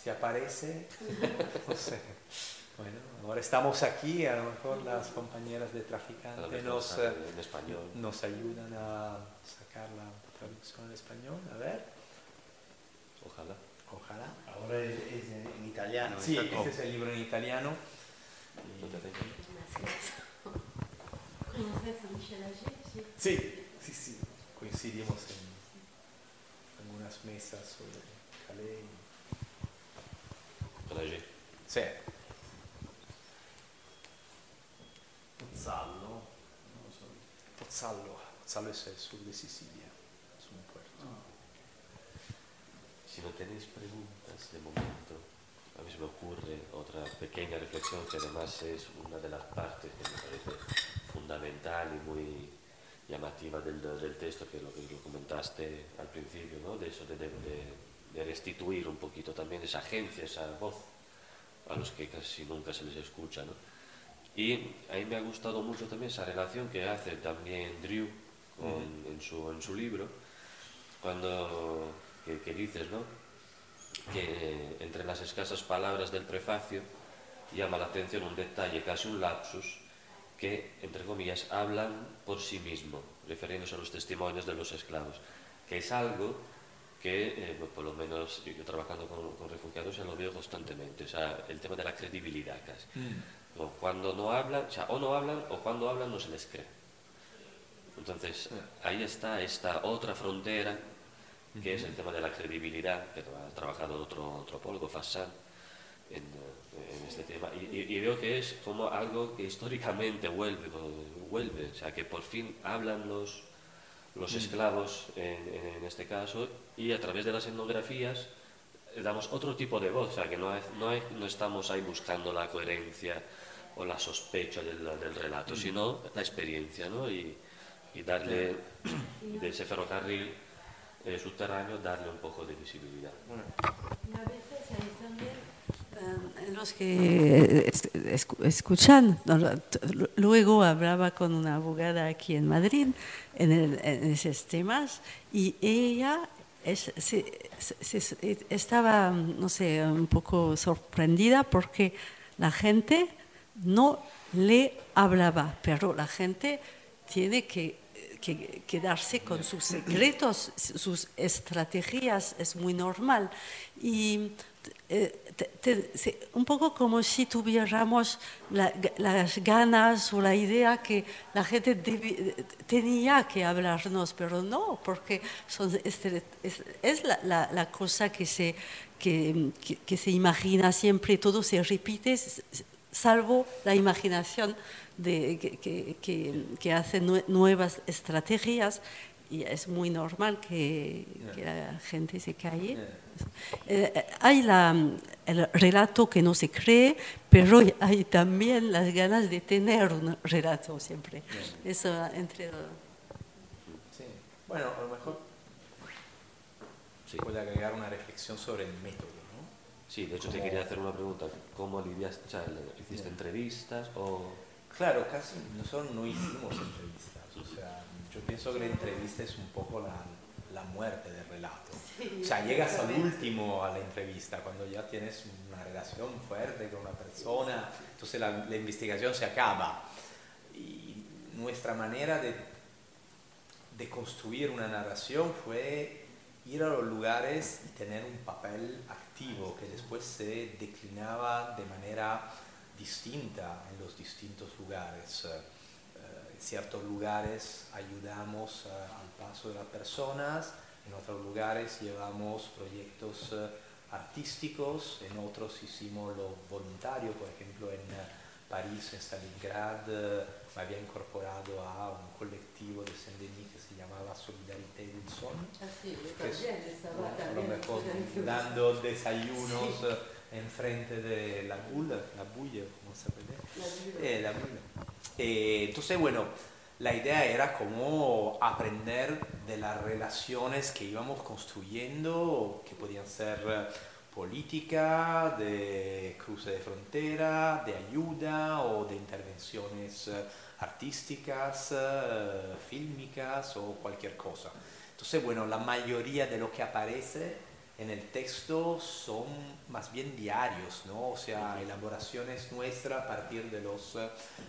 si aparece, [LAUGHS] no sé. Bueno, ahora estamos aquí, a lo mejor las compañeras de traficante nos, eh, en español. nos ayudan a sacar la traducción al español. A ver, Ojalá. ojalá. Ahora es, es en, en italiano. Sí, está todo. este es el libro en italiano. ¿No te hace? ¿Conoces a Michel Ager? Sí. Sí, sí, sí. Coincidimos en, en unas mesas sobre Calais. Con allí. Sí. Pozzallo. Non lo so. Pozzallo. Pozzallo es el sur de Sicilia. Es un puerto. Si no tenéis preguntas de momento, a mí se me ocurre otra pequeña reflexión que además es una de las partes que me parece fundamental y muy llamativa del, del texto, que lo que lo comentaste al principio, ¿no? de eso de, de- de- restituir un poquito también esa agencia, esa voz a los que casi nunca se les escucha. ¿no? Y a mí me ha gustado mucho también esa relación que hace también Drew con- en, su, en su libro, cuando que, que dices, ¿no? que entre las escasas palabras del prefacio llama la atención un detalle, casi un lapsus, que, entre comillas, hablan por sí mismo, refiriéndose a los testimonios de los esclavos, que es algo que, eh, por lo menos yo, trabajando con, con refugiados, ya lo veo constantemente, o sea, el tema de la credibilidad casi. O cuando no hablan, o sea, o no hablan, o cuando hablan no se les cree. Entonces, ahí está esta otra frontera, que es el tema de la credibilidad, que ha trabajado otro antropólogo, Fassan, en, en este tema. Y, y- y veo que es como algo que históricamente vuelve, vuelve, o sea, que por fin hablan los, los esclavos, en, en- este caso, y a través de las etnografías damos otro tipo de voz, o sea, que no, es- no, es- no estamos ahí buscando la coherencia o la sospecha del, del relato, sino la experiencia, ¿no? Y, y darle de ese ferrocarril eh, subterráneo, darle un poco de visibilidad. A veces hay también eh, los que es- escu- escuchan. Luego hablaba con una abogada aquí en Madrid en, el- en esos temas y ella es- se- se- estaba, no sé, un poco sorprendida porque la gente no le hablaba, pero la gente tiene que, que quedarse con sus secretos, sus estrategias, es muy normal. Y eh, te- te- un poco como si tuviéramos la- las ganas o la idea que la gente tenía que hablarnos, pero no, porque son es, es la, la- la cosa que se, que, que- que se imagina siempre, todo se repite, salvo la imaginación de, que, que, que- hace nue- nuevas estrategias y es muy normal que, que la gente se calle. Eh, eh, hay la, el relato que no se cree, pero hay también las ganas de tener un relato siempre. Eso entre... Sí. Bueno, a lo mejor Sí. puede agregar una reflexión sobre el método, ¿no? Sí, de hecho te quería hacer una pregunta. ¿Cómo lidiaste? O sea, ¿le- ¿hiciste entrevistas o...? Claro, casi nosotros no hicimos entrevistas. O sea, yo pienso que la entrevista es un poco la, la muerte del relato. o sea, llegas al último a la entrevista, cuando ya tienes una relación fuerte con una persona, entonces la, la investigación se acaba. Y nuestra manera de, de construir una narración fue ir a los lugares y tener un papel activo que después se declinaba de manera distinta en los distintos lugares. Eh, eh, en ciertos lugares ayudamos eh, al paso de las personas, en otros lugares llevamos proyectos artísticos, en otros hicimos lo voluntario, por ejemplo en París, en Stalingrad, me había incorporado a un colectivo de Saint-Denis que se llamaba Solidarité del Sol. Así, que es, a lo mejor [LAUGHS] dando desayunos enfrente de la bulla, la bulla, como se puede eh, la bulla. Eh, entonces, bueno, la idea era como aprender de las relaciones que íbamos construyendo, que podían ser eh, política, de cruce de frontera, de ayuda o de intervenciones eh, artísticas, eh, fílmicas o cualquier cosa. Entonces, bueno, la mayoría de lo que aparece en el texto son más bien diarios, ¿no? O sea, elaboraciones nuestras a partir de los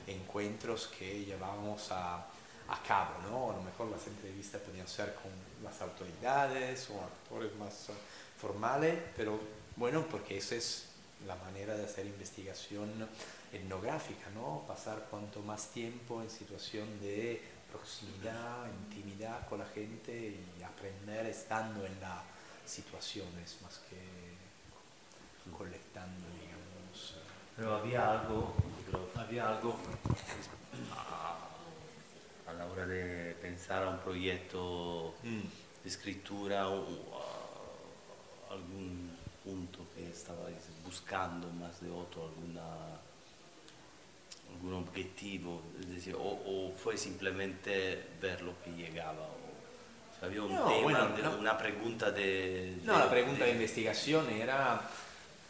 encuentros que llevábamos a, a cabo, ¿no? A lo mejor las entrevistas podían ser con las autoridades o actores más formales, pero bueno, porque esa es la manera de hacer investigación etnográfica, ¿no? Pasar cuanto más tiempo en situación de proximidad, intimidad con la gente y aprender estando en las situaciones más que colectando, digamos. Pero había algo, había algo a, a la hora de pensar a un proyecto Mm. de escritura o a algún punto que estabais buscando más de otro, alguna, algún objetivo, es decir, o, o fue simplemente ver lo que llegaba. Había un No, tema, bueno, no. una pregunta de... No, de- la pregunta de de- investigación era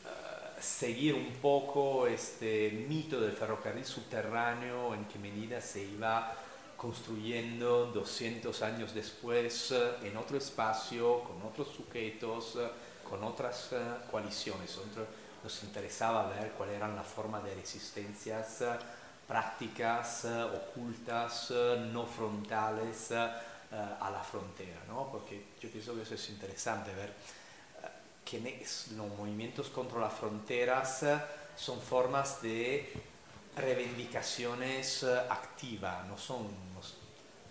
eh, seguir un poco este mito del ferrocarril subterráneo, en qué medida se iba construyendo 200 años después eh, en otro espacio, con otros sujetos, eh, con otras eh, coaliciones. Nos interesaba ver cuáles eran las formas de resistencias prácticas, ocultas, no frontales eh, a la frontera, ¿no? porque yo pienso que eso es interesante ver eh, que los movimientos contra las fronteras eh, son formas de reivindicaciones activas, no son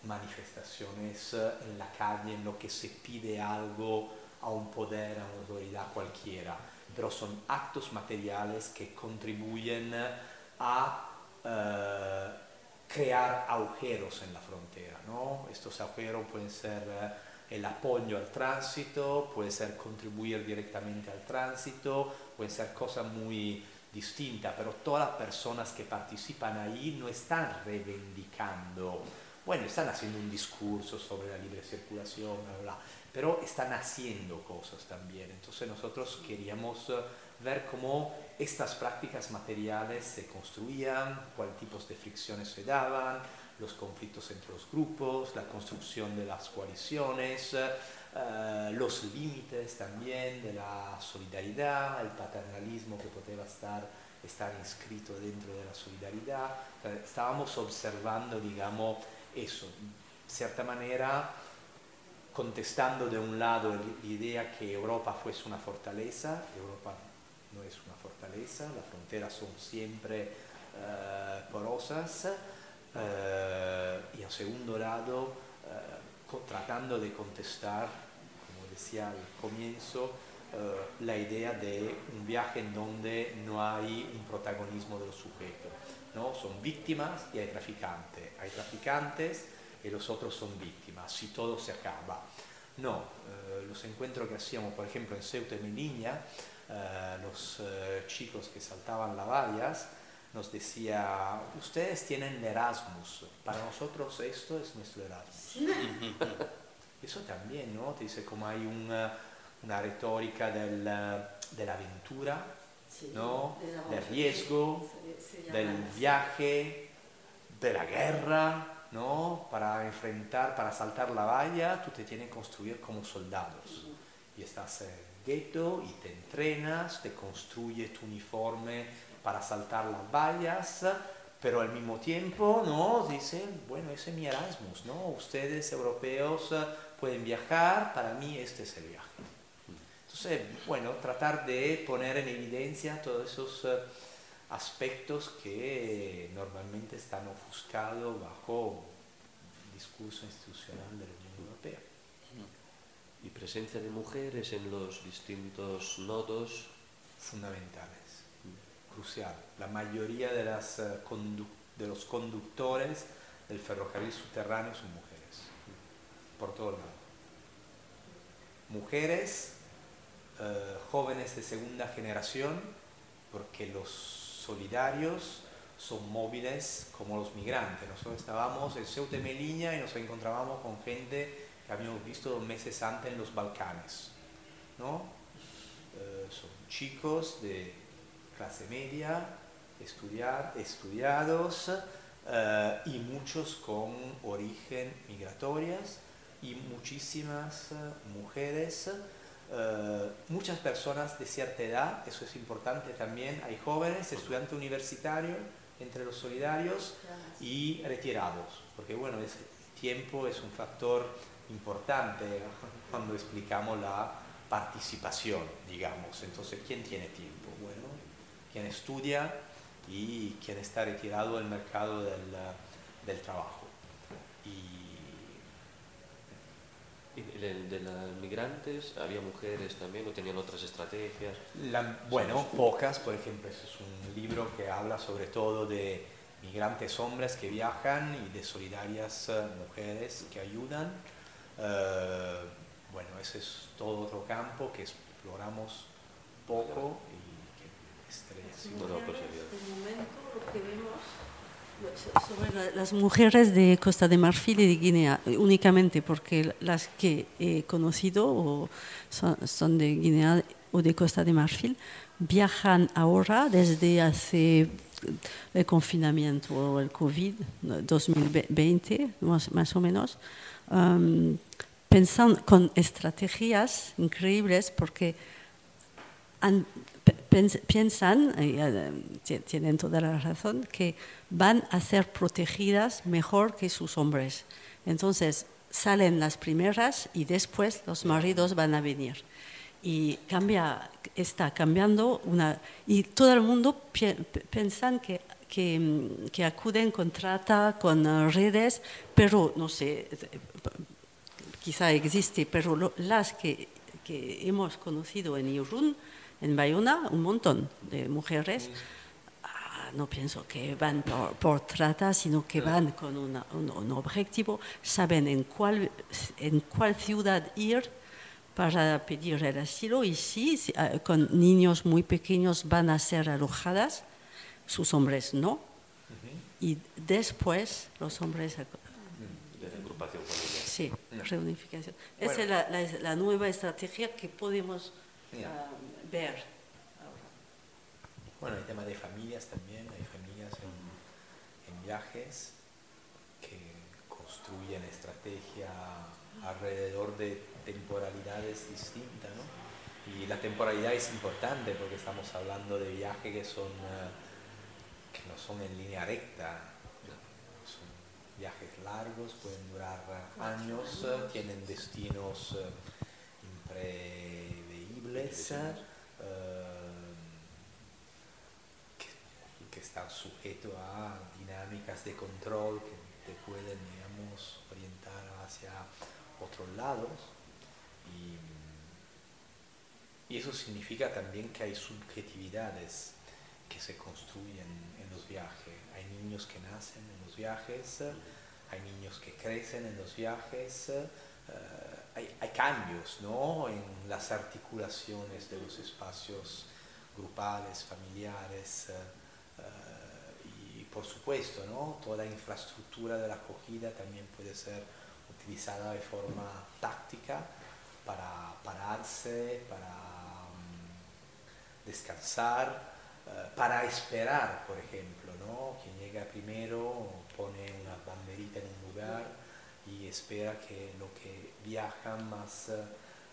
manifestaciones en la calle en lo que se pide algo a un poder, a una autoridad cualquiera, pero son actos materiales que contribuyen a eh, crear agujeros en la frontera. ¿no? Estos agujeros pueden ser eh, el apoyo al tránsito, puede ser contribuir directamente al tránsito, pueden ser cosas muy distintas, pero todas las personas que participan ahí no están reivindicando, bueno, están haciendo un discurso sobre la libre circulación, bla, bla, pero están haciendo cosas también. Entonces nosotros queríamos eh, ver cómo estas prácticas materiales se construían, cuáles tipos de fricciones se daban, los conflictos entre los grupos, la construcción de las coaliciones, eh, los límites también de la solidaridad, el paternalismo que podía estar, estar inscrito dentro de la solidaridad. Eh, estábamos observando, digamos, eso, de cierta manera contestando de un lado la idea que Europa fuese una fortaleza, Europa no es una fortaleza, las fronteras son siempre eh, porosas, eh, y al segundo lado eh, tratando de contestar, como decía al comienzo, la idea de un viaje en donde no hay un protagonismo de los sujetos, ¿no? son víctimas y hay traficantes, hay traficantes y los otros son víctimas, si todo se acaba. No, eh, los encuentros que hacíamos, por ejemplo, en Ceuta y Melilla, eh, los eh, chicos que saltaban las vallas, nos decía, ustedes tienen Erasmus, para nosotros esto es nuestro Erasmus. [LAUGHS] Eso también, ¿no? Te dice como hay una, una retórica del, eh, de la aventura, ¿no? Del riesgo, del viaje, de la guerra, ¿no? Para enfrentar, para saltar la valla, tú te tienes que construir como soldados. Y estás en el gueto y te entrenas, te construyes tu uniforme para saltar las vallas, pero al mismo tiempo, ¿no? Dicen, bueno, ese es mi Erasmus, ¿no? Ustedes europeos eh, pueden viajar, para mí este es el viaje. Entonces, bueno, tratar de poner en evidencia todos esos eh, aspectos que normalmente están ofuscados bajo el discurso institucional de la Unión Europea. Y presencia de mujeres en los distintos nodos. fundamentales, crucial. La mayoría de, las, eh, de los conductores del ferrocarril subterráneo son mujeres. por todos lados. Mujeres, eh, jóvenes de segunda generación, porque los solidarios son móviles como los migrantes. Nosotros estábamos en Ceuta y Melilla y nos encontrábamos con gente que habíamos visto dos meses antes en los Balcanes. ¿no? Eh, son chicos de clase media, estudiar, estudiados eh, y muchos con origen migratorias y muchísimas eh, mujeres, muchas personas de cierta edad, eso es importante también, hay jóvenes, estudiantes universitarios entre los solidarios y retirados, porque bueno, el tiempo es un factor importante cuando explicamos la participación, digamos. Entonces, ¿quién tiene tiempo? Bueno, quien estudia y quien está retirado del mercado del, del trabajo. Y de los migrantes había mujeres también o tenían otras estrategias? bueno, pocas, por ejemplo, ese es un libro que habla sobre todo de migrantes hombres que viajan y de solidarias eh, mujeres que ayudan. Eh, bueno, ese es todo otro campo que exploramos poco y que estrés. Bueno, pues, momento lo que vemos sobre las mujeres de Costa de Marfil y de Guinea, únicamente porque las que he conocido son, de Guinea o de Costa de Marfil, viajan ahora desde hace el confinamiento o el COVID 2020, más, o menos, pensando con estrategias increíbles porque piensan, eh, tienen toda la razón, que van a ser protegidas mejor que sus hombres. Entonces salen las primeras y después los maridos van a venir. Y cambia, está cambiando una... Y todo el mundo piensa que, que, acuden con trata, con redes, pero no sé, quizá existe, pero las que, que hemos conocido en Irún, en Bayona un montón de mujeres. Ah, no pienso que van por, trata, sino que van con un, objetivo, saben en cuál, en cuál ciudad ir para pedir el asilo y sí, ah, con niños muy pequeños van a ser alojadas, sus hombres no, y después los hombres... Sí, reunificación. Esa es la, la, nueva estrategia que podemos ver. Bueno, hay tema de familias también, hay familias en, viajes que construyen estrategia alrededor de temporalidades distintas, ¿no? Y la temporalidad es importante porque estamos hablando de viajes que son eh, que no son en línea recta, son viajes largos, pueden durar años, tienen destinos eh, impreveíbles que, están sujetos a dinámicas de control que te pueden, digamos, orientar hacia otros lados. Y, eso significa también que hay subjetividades que se construyen en los viajes. Hay niños que nacen en los viajes, hay niños que crecen en los viajes. Eh, hay, cambios ¿no? en las articulaciones de los espacios grupales, familiares eh, por supuesto ¿no? toda la infraestructura de la acogida también puede ser utilizada de forma táctica para pararse, para mm, descansar, eh, para esperar, por ejemplo, ¿no? quien llega primero pone una banderita en un lugar y espera que lo que viajan más eh,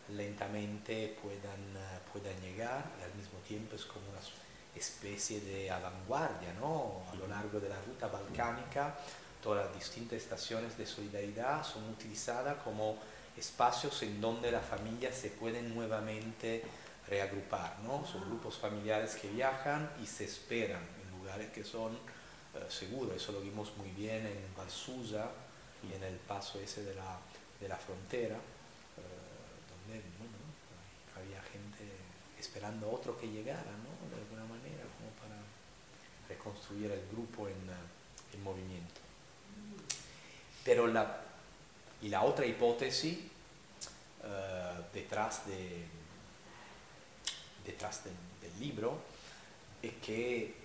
lentamente puedan, puedan llegar y al mismo tiempo es como una especie de avanguardia ¿no? a lo largo de la ruta balcánica todas las distintas estaciones de solidaridad son utilizadas como espacios en donde las familias se pueden nuevamente reagrupar ¿no? son grupos familiares que viajan y se esperan en lugares que son eh, seguros eso lo vimos muy bien en Valsusa y en el paso ese de la, de la frontera, eh, donde había gente esperando a otro que llegara, ¿no? de alguna manera, como para reconstruir el grupo en, en movimiento. Pero la otra hipótesis eh, detrás, de, del, libro es que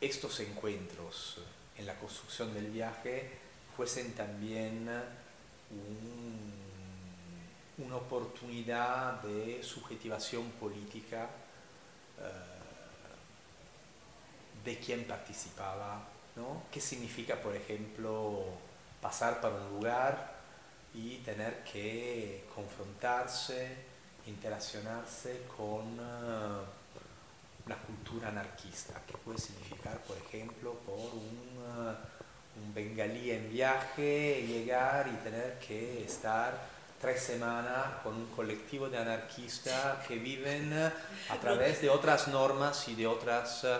estos encuentros en la construcción del viaje fuesen también un una oportunidad de subjetivación política eh, de quien participaba, ¿no? ¿Qué significa, por ejemplo, pasar para un lugar y tener que confrontarse, interaccionarse con uh, una cultura anarquista? ¿Qué puede significar, por ejemplo, por un, uh, un bengalí en viaje, llegar y tener que estar tres semanas con un colectivo de anarquistas que viven eh, a través de otras normas y de otras eh,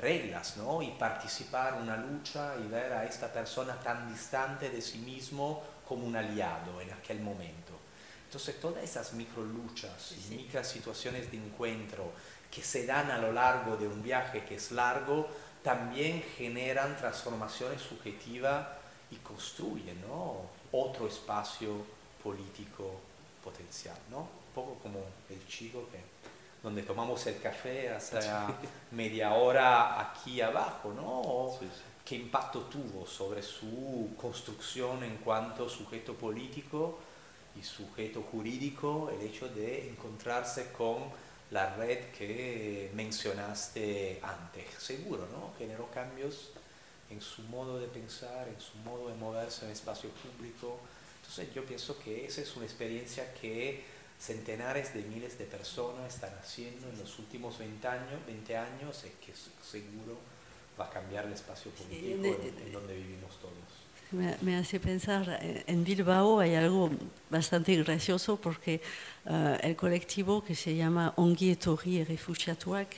reglas, ¿no? Y participar en una lucha y ver a esta persona tan distante de sí mismo como un aliado en aquel momento. Entonces, todas esas micro luchas y micro situaciones de encuentro que se dan a lo largo de un viaje que es largo, también generan transformaciones subjetivas y construyen ¿no? otro espacio político potencial, ¿no? Un poco como el chico que, donde tomamos el café hace [LAUGHS] media hora aquí abajo, ¿no? ¿Qué impacto tuvo sobre su construcción en cuanto sujeto político y sujeto jurídico el hecho de encontrarse con la red que mencionaste antes? Seguro, ¿no? Generó cambios en su modo de pensar, en su modo de moverse en espacio público, entonces yo pienso que esa es una experiencia que centenares de miles de personas están haciendo en los últimos 20 años, 20 años que seguro va a cambiar el espacio político en, donde vivimos todos. Me, hace pensar, eh, en Bilbao hay algo bastante gracioso porque uh, el colectivo que se llama Ongi Etorri Refugiatuak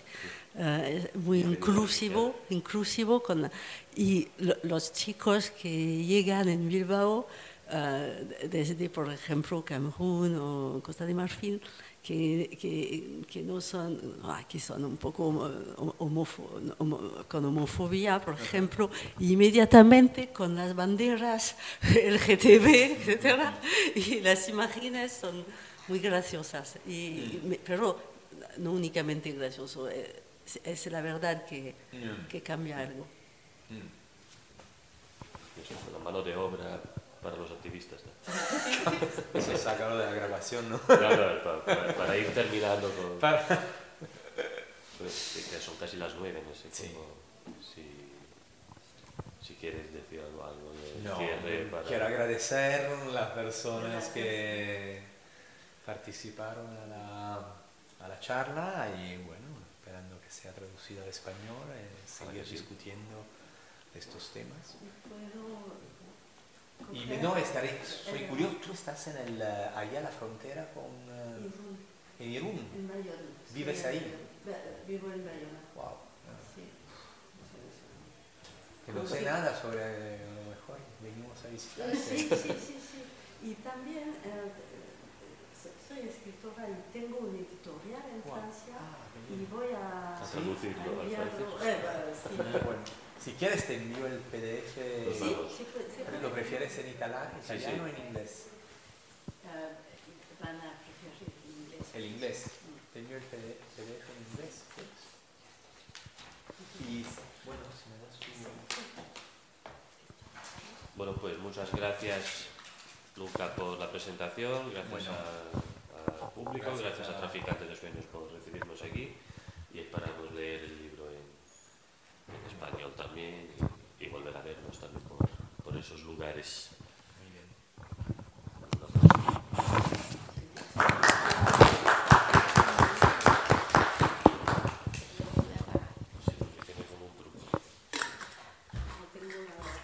uh, es muy inclusivo, inclusivo con, y lo, los chicos que llegan en Bilbao uh, desde, por ejemplo, Camerún o Costa de Marfil, que, que, que no son, ah, que son un poco homofo, homo, con homofobia, por ejemplo, inmediatamente con las banderas [LAUGHS] LGTB, etc. Y las imágenes son muy graciosas, y, pero no únicamente gracioso, es, es la verdad que, que cambia algo. Mm. La mano de obra para los activistas. ¿no? [LAUGHS] Eso sácalo de la grabación, ¿no? Claro, para, para, ir terminando con... Para... Pues, que son casi las nueve, no sé sí. cómo, si, si, quieres decir algo, algo de no, cierre para... Quiero agradecer a las personas que participaron a la, a la charla y bueno, esperando que sea traducida al español y eh, seguir discutiendo estos temas. ¿Puedo y no, estaré, soy curioso, tú estás en el, eh, allá a la frontera con... Uh, en Irún. En Bayona. ¿Vives ahí? Vivo en Bayona. Wow. Sí. Que no sé nada sobre, a lo mejor venimos a visitar. Sí, sí, sí, sí. Y también eh, soy escritora y tengo un editorial en wow. Francia ah, y voy a... A traducirlo al francés. Eh, sí. bueno. Si quieres te envío el PDF. Sí, sí, ¿Lo prefieres en italiano, italiano o en inglés? Uh, van a preferir el inglés. El inglés. Te envío el PDF en inglés. Y bueno, si me das tu... Bueno, pues muchas gracias, Luca, por la presentación. Gracias bueno. al público, gracias, gracias a, a Traficantes de Sueños por recibirnos aquí y esperamos leer el en español también y, volver a vernos también por esos lugares.